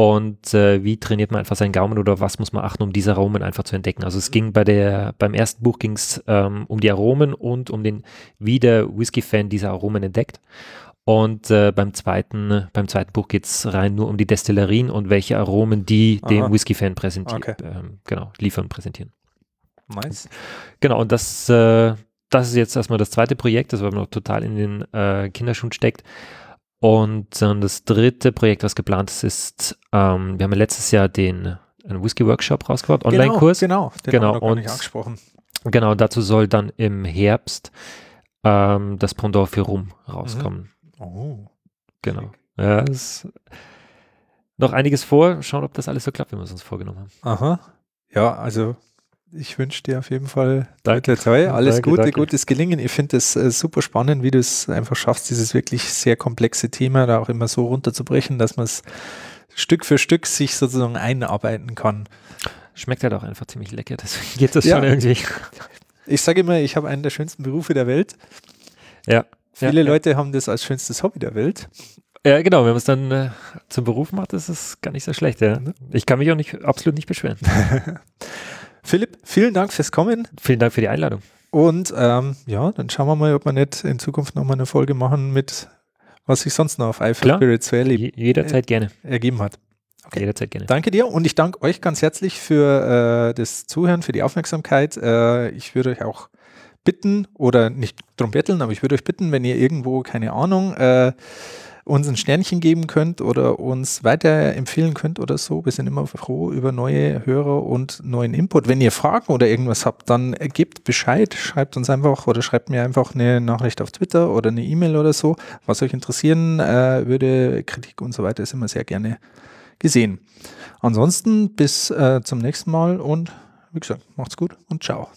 und äh, wie trainiert man einfach seinen Gaumen oder was muss man achten, um diese Aromen einfach zu entdecken. Also es ging bei der, beim ersten Buch ging es ähm, um die Aromen und um den, wie der Whisky-Fan diese Aromen entdeckt. Und äh, beim zweiten, beim zweiten Buch geht es rein nur um die Destillerien und welche Aromen die Aha. dem Whisky-Fan präsentieren, Okay. ähm, genau, liefern, präsentieren. Nice. Genau, und das, äh, das ist jetzt erstmal das zweite Projekt, das aber noch total in den äh, Kinderschuhen steckt. Und dann das dritte Projekt, was geplant ist, ist, ähm, wir haben ja letztes Jahr den einen Whisky-Workshop rausgebracht, Online-Kurs. Genau, genau. Den Genau, haben wir noch nicht und- angesprochen. Genau, dazu soll dann im Herbst ähm, das Pendant für Rum rauskommen. Oh. Genau. Ja, es ist noch einiges vor. Schauen, ob das alles so klappt, wie wir es uns vorgenommen haben. Aha. Ja, also ich wünsche dir auf jeden Fall toi, toi, toi. alles Danke, Gute, danke. gutes Gelingen. Ich finde es äh, super spannend, wie du es einfach schaffst, dieses wirklich sehr komplexe Thema da auch immer so runterzubrechen, dass man es Stück für Stück sich sozusagen einarbeiten kann. Schmeckt halt auch einfach ziemlich lecker, deswegen geht das Ja. schon irgendwie. Ich sage immer, ich habe einen der schönsten Berufe der Welt. Ja. Viele ja, Leute haben das als schönstes Hobby der Welt. Ja, genau, wenn man es dann äh, zum Beruf macht, ist es gar nicht so schlecht, ja. Ne? Ich kann mich auch nicht, absolut nicht beschweren. <laughs> Philipp, vielen Dank fürs Kommen. Vielen Dank für die Einladung. Und ähm, ja, dann schauen wir mal, ob wir nicht in Zukunft nochmal eine Folge machen mit was sich sonst noch auf iPhone Spirit zu erleben jederzeit gerne ergeben hat. Okay. Jederzeit gerne. Danke dir und ich danke euch ganz herzlich für äh, das Zuhören, für die Aufmerksamkeit. Äh, ich würde euch auch bitten oder nicht drum betteln, aber ich würde euch bitten, wenn ihr irgendwo, keine Ahnung, äh, uns ein Sternchen geben könnt oder uns weiterempfehlen könnt oder so. Wir sind immer froh über neue Hörer und neuen Input. Wenn ihr Fragen oder irgendwas habt, dann gebt Bescheid, schreibt uns einfach oder schreibt mir einfach eine Nachricht auf Twitter oder eine E-Mail oder so. Was euch interessieren äh, würde, Kritik und so weiter ist immer sehr gerne gesehen. Ansonsten bis äh, zum nächsten Mal und wie gesagt, macht's gut und ciao.